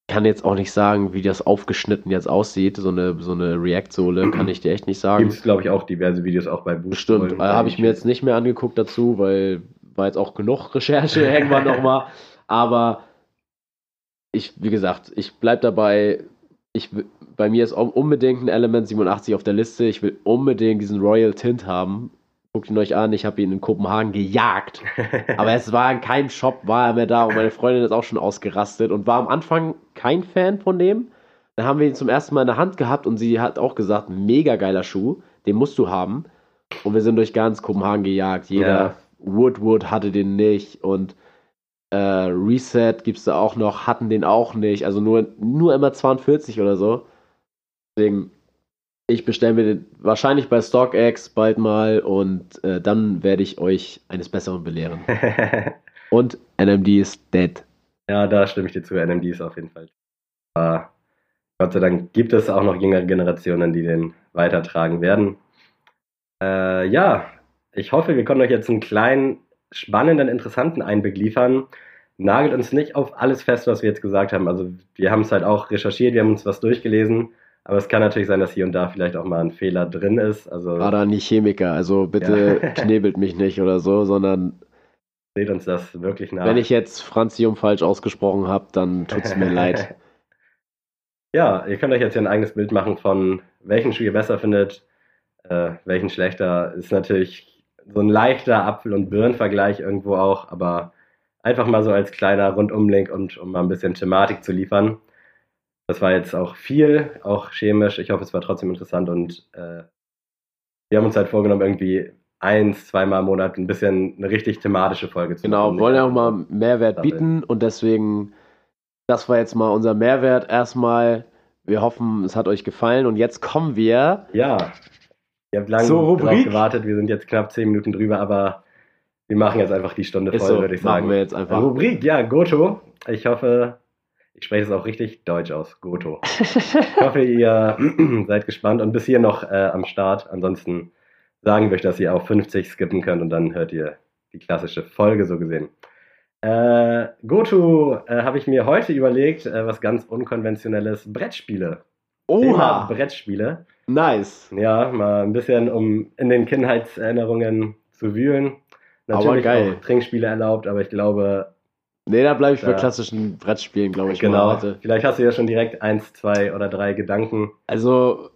Speaker 5: Kann jetzt auch nicht sagen, wie das aufgeschnitten jetzt aussieht, so eine, so eine React-Sohle, kann ich dir echt nicht sagen.
Speaker 4: Gibt es, glaube ich, auch diverse Videos auch bei Boost.
Speaker 5: Bestimmt, äh, habe ich mir jetzt nicht mehr angeguckt dazu, weil war jetzt auch genug Recherche irgendwann nochmal. Aber ich, wie gesagt, ich bleib dabei. Ich, bei mir ist unbedingt ein Element 87 auf der Liste. Ich will unbedingt diesen Royal Tint haben. Guckt ihn euch an, ich habe ihn in Kopenhagen gejagt. Aber es war in keinem Shop, war er mehr da und meine Freundin ist auch schon ausgerastet und war am Anfang kein Fan von dem. Dann haben wir ihn zum ersten Mal in der Hand gehabt und sie hat auch gesagt, mega geiler Schuh, den musst du haben. Und wir sind durch ganz Kopenhagen gejagt. Jeder
Speaker 4: Ja.
Speaker 5: Woodwood hatte den nicht und äh, Reset gibt es da auch noch, hatten den auch nicht. Also nur, nur immer 42 oder so. Deswegen, ich bestelle mir den wahrscheinlich bei StockX bald mal und äh, dann werde ich euch eines Besseren belehren. Und NMD ist dead.
Speaker 4: ja, da stimme ich dir zu. NMD ist auf jeden Fall. Aber Gott sei Dank gibt es auch noch jüngere Generationen, die den weitertragen werden. Äh, ja, ich hoffe, wir konnten euch jetzt einen kleinen, spannenden, interessanten Einblick liefern. Nagelt uns nicht auf alles fest, was wir jetzt gesagt haben. Also wir haben es halt auch recherchiert, wir haben uns was durchgelesen. Aber es kann natürlich sein, dass hier und da vielleicht auch mal ein Fehler drin ist. Also
Speaker 5: Gerade an die Chemiker, also bitte
Speaker 4: Ja.
Speaker 5: knebelt mich nicht oder so, sondern
Speaker 4: seht uns das wirklich nach.
Speaker 5: wenn ich jetzt Franzium falsch ausgesprochen habe, dann tut's mir leid.
Speaker 4: Ja, ihr könnt euch jetzt hier ein eigenes Bild machen von welchen Schuh ihr besser findet, äh, welchen schlechter. Ist natürlich so ein leichter Apfel- und Birnenvergleich irgendwo auch, aber einfach mal so als kleiner Rundumlink und um mal ein bisschen Thematik zu liefern. Das war jetzt auch viel, auch chemisch. Ich hoffe, es war trotzdem interessant und äh, wir haben uns halt vorgenommen, irgendwie eins, zweimal im Monat ein bisschen eine richtig thematische Folge zu
Speaker 5: Genau,
Speaker 4: machen.
Speaker 5: wollen ja auch mal Mehrwert bieten und deswegen, das war jetzt mal unser Mehrwert erstmal. Wir hoffen, es hat euch gefallen und jetzt kommen wir.
Speaker 4: Ja, ihr habt lange
Speaker 5: Zur
Speaker 4: drauf gewartet. Wir sind jetzt knapp zehn Minuten drüber, aber wir machen jetzt einfach die Stunde voll,
Speaker 5: so,
Speaker 4: würde ich
Speaker 5: machen
Speaker 4: sagen.
Speaker 5: wir jetzt einfach.
Speaker 4: Rubrik, ja, Goto. Ich hoffe, ich spreche es auch richtig deutsch aus. Goto. Ich hoffe, ihr seid gespannt und bis hier noch äh, am Start. Ansonsten sagen wir euch, dass ihr auf 50 skippen könnt und dann hört ihr die klassische Folge so gesehen. Äh, Goto äh, habe ich mir heute überlegt, äh, was ganz unkonventionelles Brettspiele. Thema
Speaker 5: Oha,
Speaker 4: Brettspiele.
Speaker 5: Nice.
Speaker 4: Ja, mal ein bisschen, um in den Kindheitserinnerungen zu wühlen.
Speaker 5: Aber
Speaker 4: Natürlich
Speaker 5: geil.
Speaker 4: auch Trinkspiele erlaubt, aber ich glaube,
Speaker 5: Nee, da bleibe ich bei klassischen Brettspielen, glaube ich.
Speaker 4: genau. Vielleicht hast du ja schon direkt eins, zwei oder drei Gedanken.
Speaker 5: Also,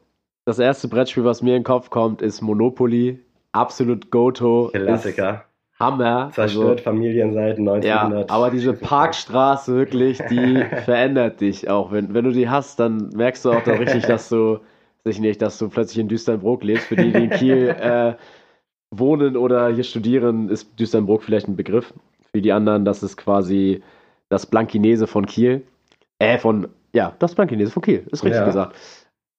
Speaker 5: das erste Brettspiel, was mir in den Kopf kommt, ist Monopoly. Absolut Goto.
Speaker 4: Klassiker.
Speaker 5: Hammer.
Speaker 4: Zerstört Familien seit
Speaker 5: Also, ja,
Speaker 4: 1900.
Speaker 5: aber diese Parkstraße wirklich, die verändert dich auch. Wenn, wenn du die hast, dann merkst du auch da richtig, dass du, sich nicht, dass du plötzlich in Düsternbrook lebst. Für die, die in Kiel äh, wohnen oder hier studieren, ist Düsternbrook vielleicht ein Begriff. Für die anderen, das ist quasi das Blankinese von Kiel. Äh, von, ja, das Blankinese von Kiel, ist richtig
Speaker 4: Ja.
Speaker 5: gesagt.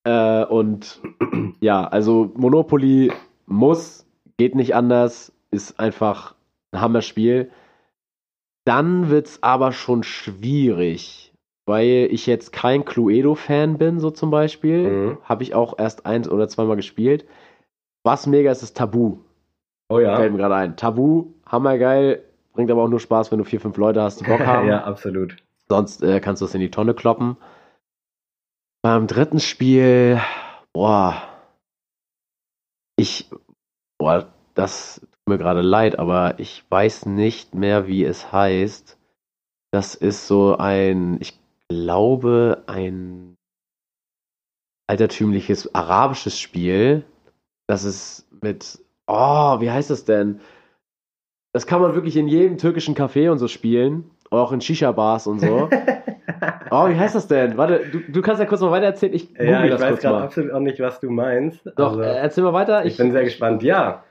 Speaker 5: Äh, und ja, also Monopoly muss, geht nicht anders, ist einfach ein Hammerspiel. Dann wird es aber schon schwierig, weil ich jetzt kein Cluedo-Fan bin, so zum Beispiel.
Speaker 4: Mhm.
Speaker 5: Habe ich auch erst eins oder zweimal gespielt. Was mega ist, ist Tabu.
Speaker 4: Oh ja.
Speaker 5: Fällt mir gerade ein. Tabu, hammergeil, bringt aber auch nur Spaß, wenn du vier, fünf Leute hast, die Bock haben.
Speaker 4: ja, absolut.
Speaker 5: Sonst äh, kannst du es in die Tonne kloppen. Beim dritten Spiel, boah, ich, boah, das tut mir gerade leid, aber ich weiß nicht mehr, wie es heißt. Das ist so ein, ich glaube, ein altertümliches arabisches Spiel. Das ist mit, oh, wie heißt das denn? Das kann man wirklich in jedem türkischen Café und so spielen. Auch in Shisha-Bars und so. Oh, wie heißt das denn? Warte, du, du kannst ja kurz mal weiter erzählen. Ich
Speaker 4: ja, ich weiß gerade absolut auch nicht, was du meinst.
Speaker 5: Doch,
Speaker 4: Also,
Speaker 5: äh, erzähl mal weiter.
Speaker 4: ich, bin sehr gespannt. Ja,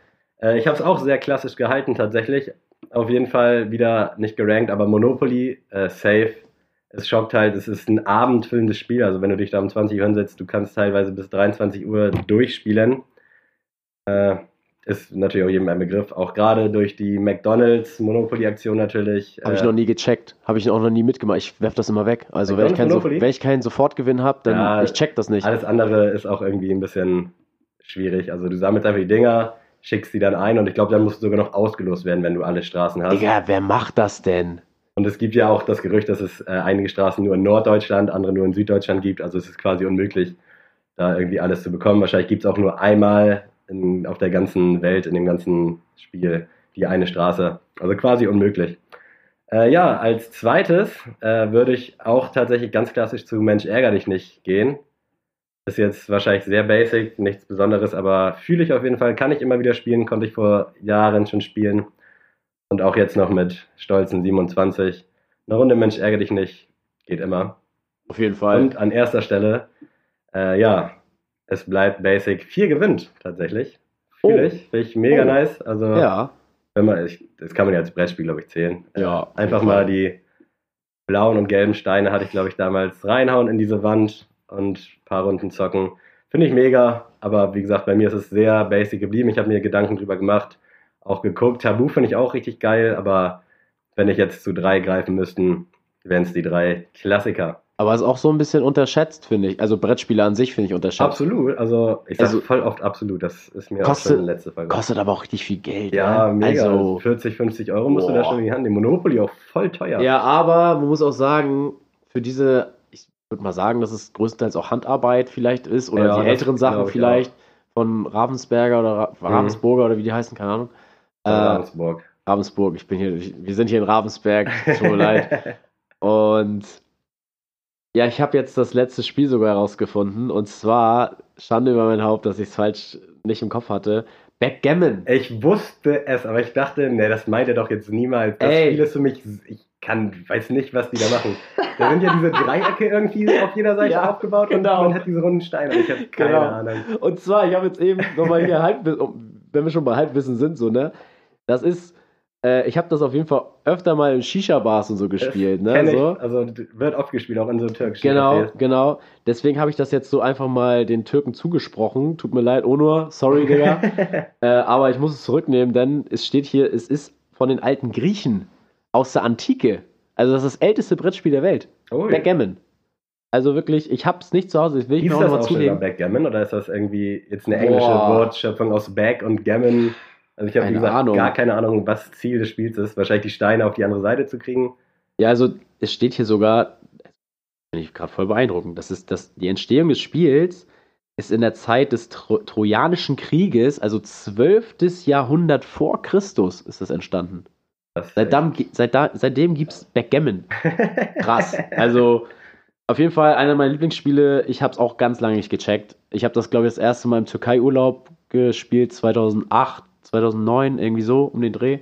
Speaker 4: äh, ich habe es auch sehr klassisch gehalten tatsächlich. Auf jeden Fall wieder nicht gerankt, aber Monopoly, äh, safe. Es schockt halt, es ist ein abendfüllendes Spiel. Also wenn du dich da um 20 Uhr hinsetzt, du kannst teilweise bis 23 Uhr durchspielen. Äh, ist natürlich auch jedem ein Begriff. Auch gerade durch die McDonalds Monopoly-Aktion natürlich.
Speaker 5: Habe ich
Speaker 4: äh,
Speaker 5: noch nie gecheckt. Habe ich auch noch nie mitgemacht. Ich werf das immer weg. Also, wenn ich, keinen, so, wenn ich keinen Sofortgewinn habe, dann
Speaker 4: Ja,
Speaker 5: ich check das nicht.
Speaker 4: Alles andere ist auch irgendwie ein bisschen schwierig. Also du sammelst einfach die Dinger, schickst die dann ein und ich glaube, dann musst du sogar noch ausgelost werden, wenn du alle Straßen hast.
Speaker 5: Digga, wer macht das denn?
Speaker 4: Und es gibt ja auch das Gerücht, dass es äh, einige Straßen nur in Norddeutschland, andere nur in Süddeutschland gibt. Also es ist quasi unmöglich, da irgendwie alles zu bekommen. Wahrscheinlich gibt es auch nur einmal in, auf der ganzen Welt, in dem ganzen Spiel, die eine Straße. Also quasi unmöglich. Äh, ja, als zweites äh, würde ich auch tatsächlich ganz klassisch zu Mensch ärger dich nicht gehen. Ist jetzt wahrscheinlich sehr basic, nichts Besonderes, aber fühle ich auf jeden Fall, kann ich immer wieder spielen, konnte ich vor Jahren schon spielen. Und auch jetzt noch mit stolzen 27. Eine Runde Mensch ärger dich nicht, geht immer.
Speaker 5: Auf jeden Fall.
Speaker 4: Und an erster Stelle, äh, ja, es bleibt basic. Vier gewinnt tatsächlich. Fühle
Speaker 5: Oh.
Speaker 4: ich, finde ich mega
Speaker 5: Oh.
Speaker 4: nice. Also,
Speaker 5: ja.
Speaker 4: wenn man, ich, das kann man ja als Brettspiel, glaube ich, zählen.
Speaker 5: Ja,
Speaker 4: Einfach mal die blauen und gelben Steine hatte ich, glaube ich, damals reinhauen in diese Wand und ein paar Runden zocken. Finde ich mega, aber wie gesagt, bei mir ist es sehr basic geblieben. Ich habe mir Gedanken drüber gemacht, auch geguckt. Tabu finde ich auch richtig geil, aber wenn ich jetzt zu drei greifen müssten, wären es die drei Klassiker.
Speaker 5: Aber ist auch so ein bisschen unterschätzt, finde ich. Also Brettspiele an sich finde ich unterschätzt.
Speaker 4: Absolut, also ich sage
Speaker 5: Also-
Speaker 4: voll oft absolut, das ist mir
Speaker 5: Kostet-
Speaker 4: auch schon letzte Folge.
Speaker 5: Kostet aber auch richtig viel Geld.
Speaker 4: ja,
Speaker 5: ne?
Speaker 4: mega.
Speaker 5: Also,
Speaker 4: 40, 50 Euro musst du da
Speaker 5: Boah.
Speaker 4: schon in die Hand nehmen. Monopoly auch voll teuer.
Speaker 5: ja, aber man muss auch sagen, für diese, ich würde mal sagen, dass es größtenteils auch Handarbeit vielleicht ist oder
Speaker 4: Ja,
Speaker 5: die älteren Sachen vielleicht von Ravensberger oder Ra
Speaker 4: Mhm.
Speaker 5: Ravensburger oder wie die heißen, keine Ahnung.
Speaker 4: Äh, Ravensburg.
Speaker 5: Ravensburg, ich bin hier, ich, wir sind hier in Ravensberg, tut mir leid. Und ja, ich habe jetzt das letzte Spiel sogar herausgefunden. Und zwar, Schande über mein Haupt, dass ich es falsch nicht im Kopf hatte. Backgammon.
Speaker 4: Ich wusste es, aber ich dachte, ne, das meint er doch jetzt niemals. Das
Speaker 5: Ey.
Speaker 4: Spiel ist für mich, ich kann, weiß nicht, was die da machen. Da sind ja diese Dreiecke irgendwie auf jeder Seite
Speaker 5: Ja,
Speaker 4: aufgebaut
Speaker 5: genau.
Speaker 4: und man hat diese runden Steine. Und ich habe keine
Speaker 5: Genau.
Speaker 4: Ahnung.
Speaker 5: Und zwar, ich habe jetzt eben nochmal hier Halbwissen, wenn wir schon bei Halbwissen sind, so, ne? Das ist, äh, ich habe das auf jeden Fall öfter mal in Shisha-Bars und so gespielt, ne?
Speaker 4: Ich,
Speaker 5: So.
Speaker 4: Also wird oft gespielt, auch in so türkischen
Speaker 5: Genau,
Speaker 4: Cafés.
Speaker 5: genau. Deswegen habe ich das jetzt so einfach mal den Türken zugesprochen. Tut mir leid, Onur, sorry, Digga. äh, aber ich muss es zurücknehmen, denn es steht hier, es ist von den alten Griechen aus der Antike. Also das ist das älteste Brettspiel der Welt.
Speaker 4: Ui.
Speaker 5: Backgammon. Also wirklich, ich habe es nicht zu Hause, das will ich mir auch
Speaker 4: das
Speaker 5: nochmal
Speaker 4: auch schon mal
Speaker 5: zulegen.
Speaker 4: Backgammon oder ist das irgendwie jetzt eine englische
Speaker 5: Boah.
Speaker 4: Wortschöpfung aus Back und Gammon? Also ich habe, wie
Speaker 5: Keine
Speaker 4: gesagt,
Speaker 5: Ahnung.
Speaker 4: gar keine Ahnung, was Ziel des Spiels ist. Wahrscheinlich die Steine auf die andere Seite zu kriegen.
Speaker 5: Ja, also es steht hier sogar, bin ich gerade voll beeindruckend, das ist das, die Entstehung des Spiels ist in der Zeit des Tro Trojanischen Krieges, also 12. Jahrhundert vor Christus ist das entstanden.
Speaker 4: Das
Speaker 5: Seitdem, seit da, seitdem gibt es Backgammon. Krass. Also auf jeden Fall einer meiner Lieblingsspiele. Ich habe es auch ganz lange nicht gecheckt. Ich habe das, glaube ich, das erste Mal im Türkei-Urlaub gespielt, 2008, 2009, irgendwie so um den Dreh.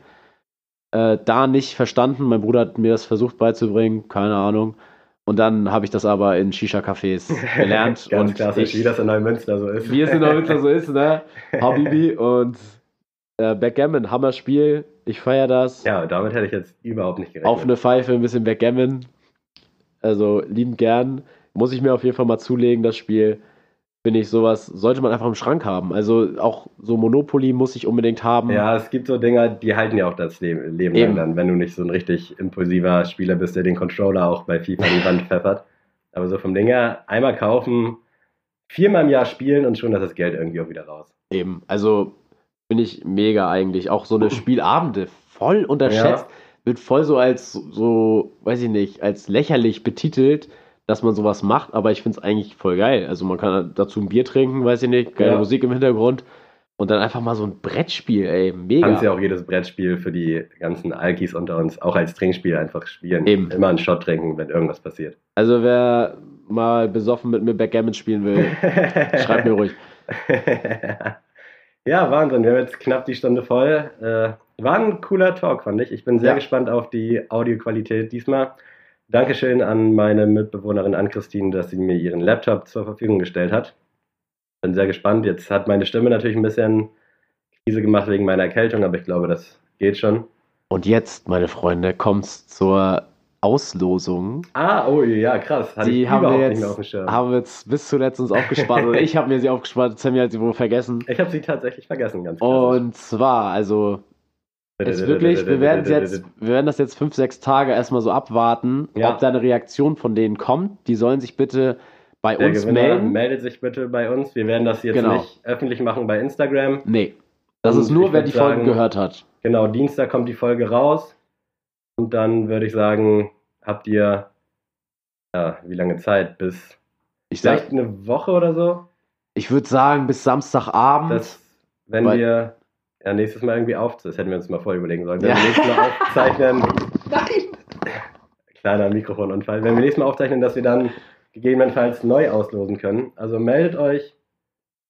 Speaker 5: Äh, da nicht verstanden. Mein Bruder hat mir das versucht beizubringen, keine Ahnung. Und dann habe ich das aber in Shisha-Cafés gelernt.
Speaker 4: Ganz
Speaker 5: und
Speaker 4: klassisch,
Speaker 5: ich,
Speaker 4: wie das in Neumünster so ist.
Speaker 5: wie es in Neumünster so ist, ne? Habibi und äh, Backgammon, Hammer-Spiel. Ich feiere das.
Speaker 4: Ja, damit hätte ich jetzt überhaupt nicht gerechnet.
Speaker 5: Auf eine Pfeife, ein bisschen Backgammon. Also liebend gern. Muss ich mir auf jeden Fall mal zulegen, das Spiel. Finde ich, sowas sollte man einfach im Schrank haben. Also auch so Monopoly muss ich unbedingt haben.
Speaker 4: Ja, es gibt so Dinger, die halten ja auch das Leben, Leben
Speaker 5: Eben.
Speaker 4: lang dann, wenn du nicht so ein richtig impulsiver Spieler bist, der den Controller auch bei FIFA an die Wand pfeffert. Aber so vom Ding her, einmal kaufen, viermal im Jahr spielen und schon ist das Geld irgendwie auch wieder raus.
Speaker 5: Eben. Also finde ich mega eigentlich. Auch so eine Spielabende voll unterschätzt. Wird voll so als so, weiß ich nicht, als lächerlich betitelt, dass man sowas macht, aber ich finde es eigentlich voll geil. Also man kann dazu ein Bier trinken, weiß ich nicht, geile
Speaker 4: Ja.
Speaker 5: Musik im Hintergrund und dann einfach mal so ein Brettspiel, ey, mega.
Speaker 4: Kannst ja auch jedes Brettspiel für die ganzen Alkis unter uns auch als Trinkspiel einfach spielen.
Speaker 5: Eben.
Speaker 4: Immer einen Shot trinken, wenn irgendwas passiert.
Speaker 5: Also wer mal besoffen mit mir Backgammon spielen will, schreibt mir ruhig.
Speaker 4: ja, Wahnsinn. Wir haben jetzt knapp die Stunde voll. Äh, war ein cooler Talk, fand ich. Ich bin sehr
Speaker 5: Ja.
Speaker 4: gespannt auf die Audioqualität diesmal. Dankeschön an meine Mitbewohnerin Ann-Christine, dass sie mir ihren Laptop zur Verfügung gestellt hat. Bin sehr gespannt. Jetzt hat meine Stimme natürlich ein bisschen Krise gemacht wegen meiner Erkältung, aber ich glaube, das geht schon.
Speaker 5: Und jetzt, meine Freunde, kommt's zur Auslosung.
Speaker 4: Ah, oh ja, krass. Hatte
Speaker 5: Die haben wir,
Speaker 4: nicht mehr
Speaker 5: jetzt,
Speaker 4: auf dem Schirm.
Speaker 5: haben wir jetzt bis zuletzt uns aufgespart. oder ich habe mir sie aufgespart, Sammy hat sie wohl vergessen.
Speaker 4: ich habe sie tatsächlich vergessen, ganz klassisch.
Speaker 5: Und zwar, also Jetzt wirklich, wir werden jetzt, wir werden das jetzt fünf, sechs Tage erstmal so abwarten,
Speaker 4: Ja.
Speaker 5: ob da eine Reaktion von denen kommt. Die sollen sich bitte bei
Speaker 4: Der
Speaker 5: uns
Speaker 4: Gewinner
Speaker 5: melden.
Speaker 4: meldet sich bitte bei uns. Wir werden das jetzt
Speaker 5: Genau.
Speaker 4: nicht öffentlich machen bei Instagram.
Speaker 5: nee. Das
Speaker 4: Und
Speaker 5: ist nur, wer die
Speaker 4: sagen-
Speaker 5: gehört hat.
Speaker 4: Genau, Dienstag kommt die Folge raus. Und dann würde ich sagen, habt ihr, ja, wie lange Zeit? Bis
Speaker 5: Ich sag,
Speaker 4: vielleicht eine Woche oder so?
Speaker 5: ich würde sagen, bis Samstagabend.
Speaker 4: Das, wenn wir ja, nächstes Mal irgendwie auf, das hätten wir uns mal vorher überlegen sollen. Wenn
Speaker 5: Ja.
Speaker 4: wir nächstes Mal aufzeichnen,
Speaker 5: Nein!
Speaker 4: Kleiner Mikrofonunfall. Wenn wir nächstes Mal aufzeichnen, dass wir dann gegebenenfalls neu auslosen können. Also meldet euch.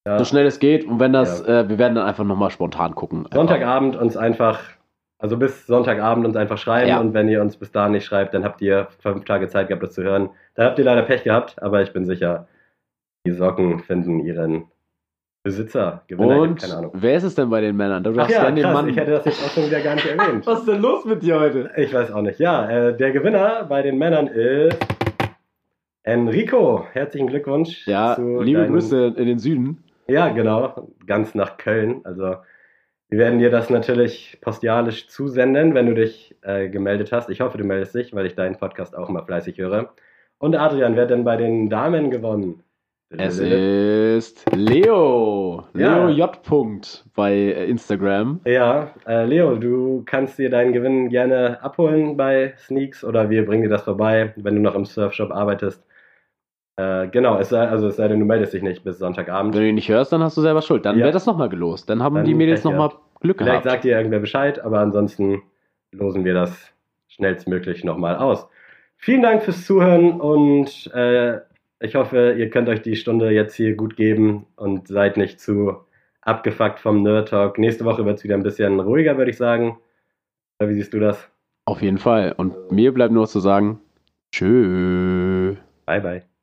Speaker 4: Ja,
Speaker 5: So schnell es geht und wenn das, äh, wir werden dann einfach nochmal spontan gucken.
Speaker 4: Sonntagabend uns einfach, also bis Sonntagabend uns einfach schreiben
Speaker 5: Ja.
Speaker 4: und wenn ihr uns bis dahin nicht schreibt, dann habt ihr fünf Tage Zeit gehabt, das zu hören. Dann habt ihr leider Pech gehabt, aber ich bin sicher, die Socken finden ihren Besitzer, Gewinner,
Speaker 5: Und
Speaker 4: keine Ahnung.
Speaker 5: wer ist es denn bei den Männern? Du
Speaker 4: Ach ja, krass,
Speaker 5: Mann.
Speaker 4: ich hätte das jetzt auch schon wieder gar nicht erwähnt.
Speaker 5: Was ist denn los mit dir heute?
Speaker 4: Ich weiß auch nicht. Ja, äh, der Gewinner bei den Männern ist Enrico. Herzlichen Glückwunsch.
Speaker 5: Ja, liebe
Speaker 4: deinem-
Speaker 5: Grüße in den Süden.
Speaker 4: Ja, genau. Ganz nach Köln. Also, wir werden dir das natürlich postialisch zusenden, wenn du dich äh, gemeldet hast. Ich hoffe, du meldest dich, weil ich deinen Podcast auch immer fleißig höre. Und Adrian, wer hat denn bei den Damen gewonnen?
Speaker 5: Es ist Leo.
Speaker 4: Ja.
Speaker 5: Leo J. Punkt bei äh, Instagram.
Speaker 4: Ja, äh, Leo, du kannst dir deinen Gewinn gerne abholen bei Sneaks oder wir bringen dir das vorbei, wenn du noch im Surfshop arbeitest. Äh, genau, es sei, also es sei denn, du meldest dich nicht bis Sonntagabend.
Speaker 5: Wenn du ihn nicht hörst, dann hast du selber Schuld. Dann
Speaker 4: Ja.
Speaker 5: wird das nochmal gelost. Dann haben
Speaker 4: Dann
Speaker 5: die Mädels nochmal Glück
Speaker 4: Vielleicht
Speaker 5: gehabt.
Speaker 4: sagt dir irgendwer Bescheid, aber ansonsten losen wir das schnellstmöglich nochmal aus. Vielen Dank fürs Zuhören und äh, ich hoffe, ihr könnt euch die Stunde jetzt hier gut geben und seid nicht zu abgefuckt vom Nerd Talk. Nächste Woche wird es wieder ein bisschen ruhiger, würde ich sagen. Wie siehst du das?
Speaker 5: Auf jeden Fall. Und mir bleibt nur zu sagen, tschö.
Speaker 4: Bye, bye.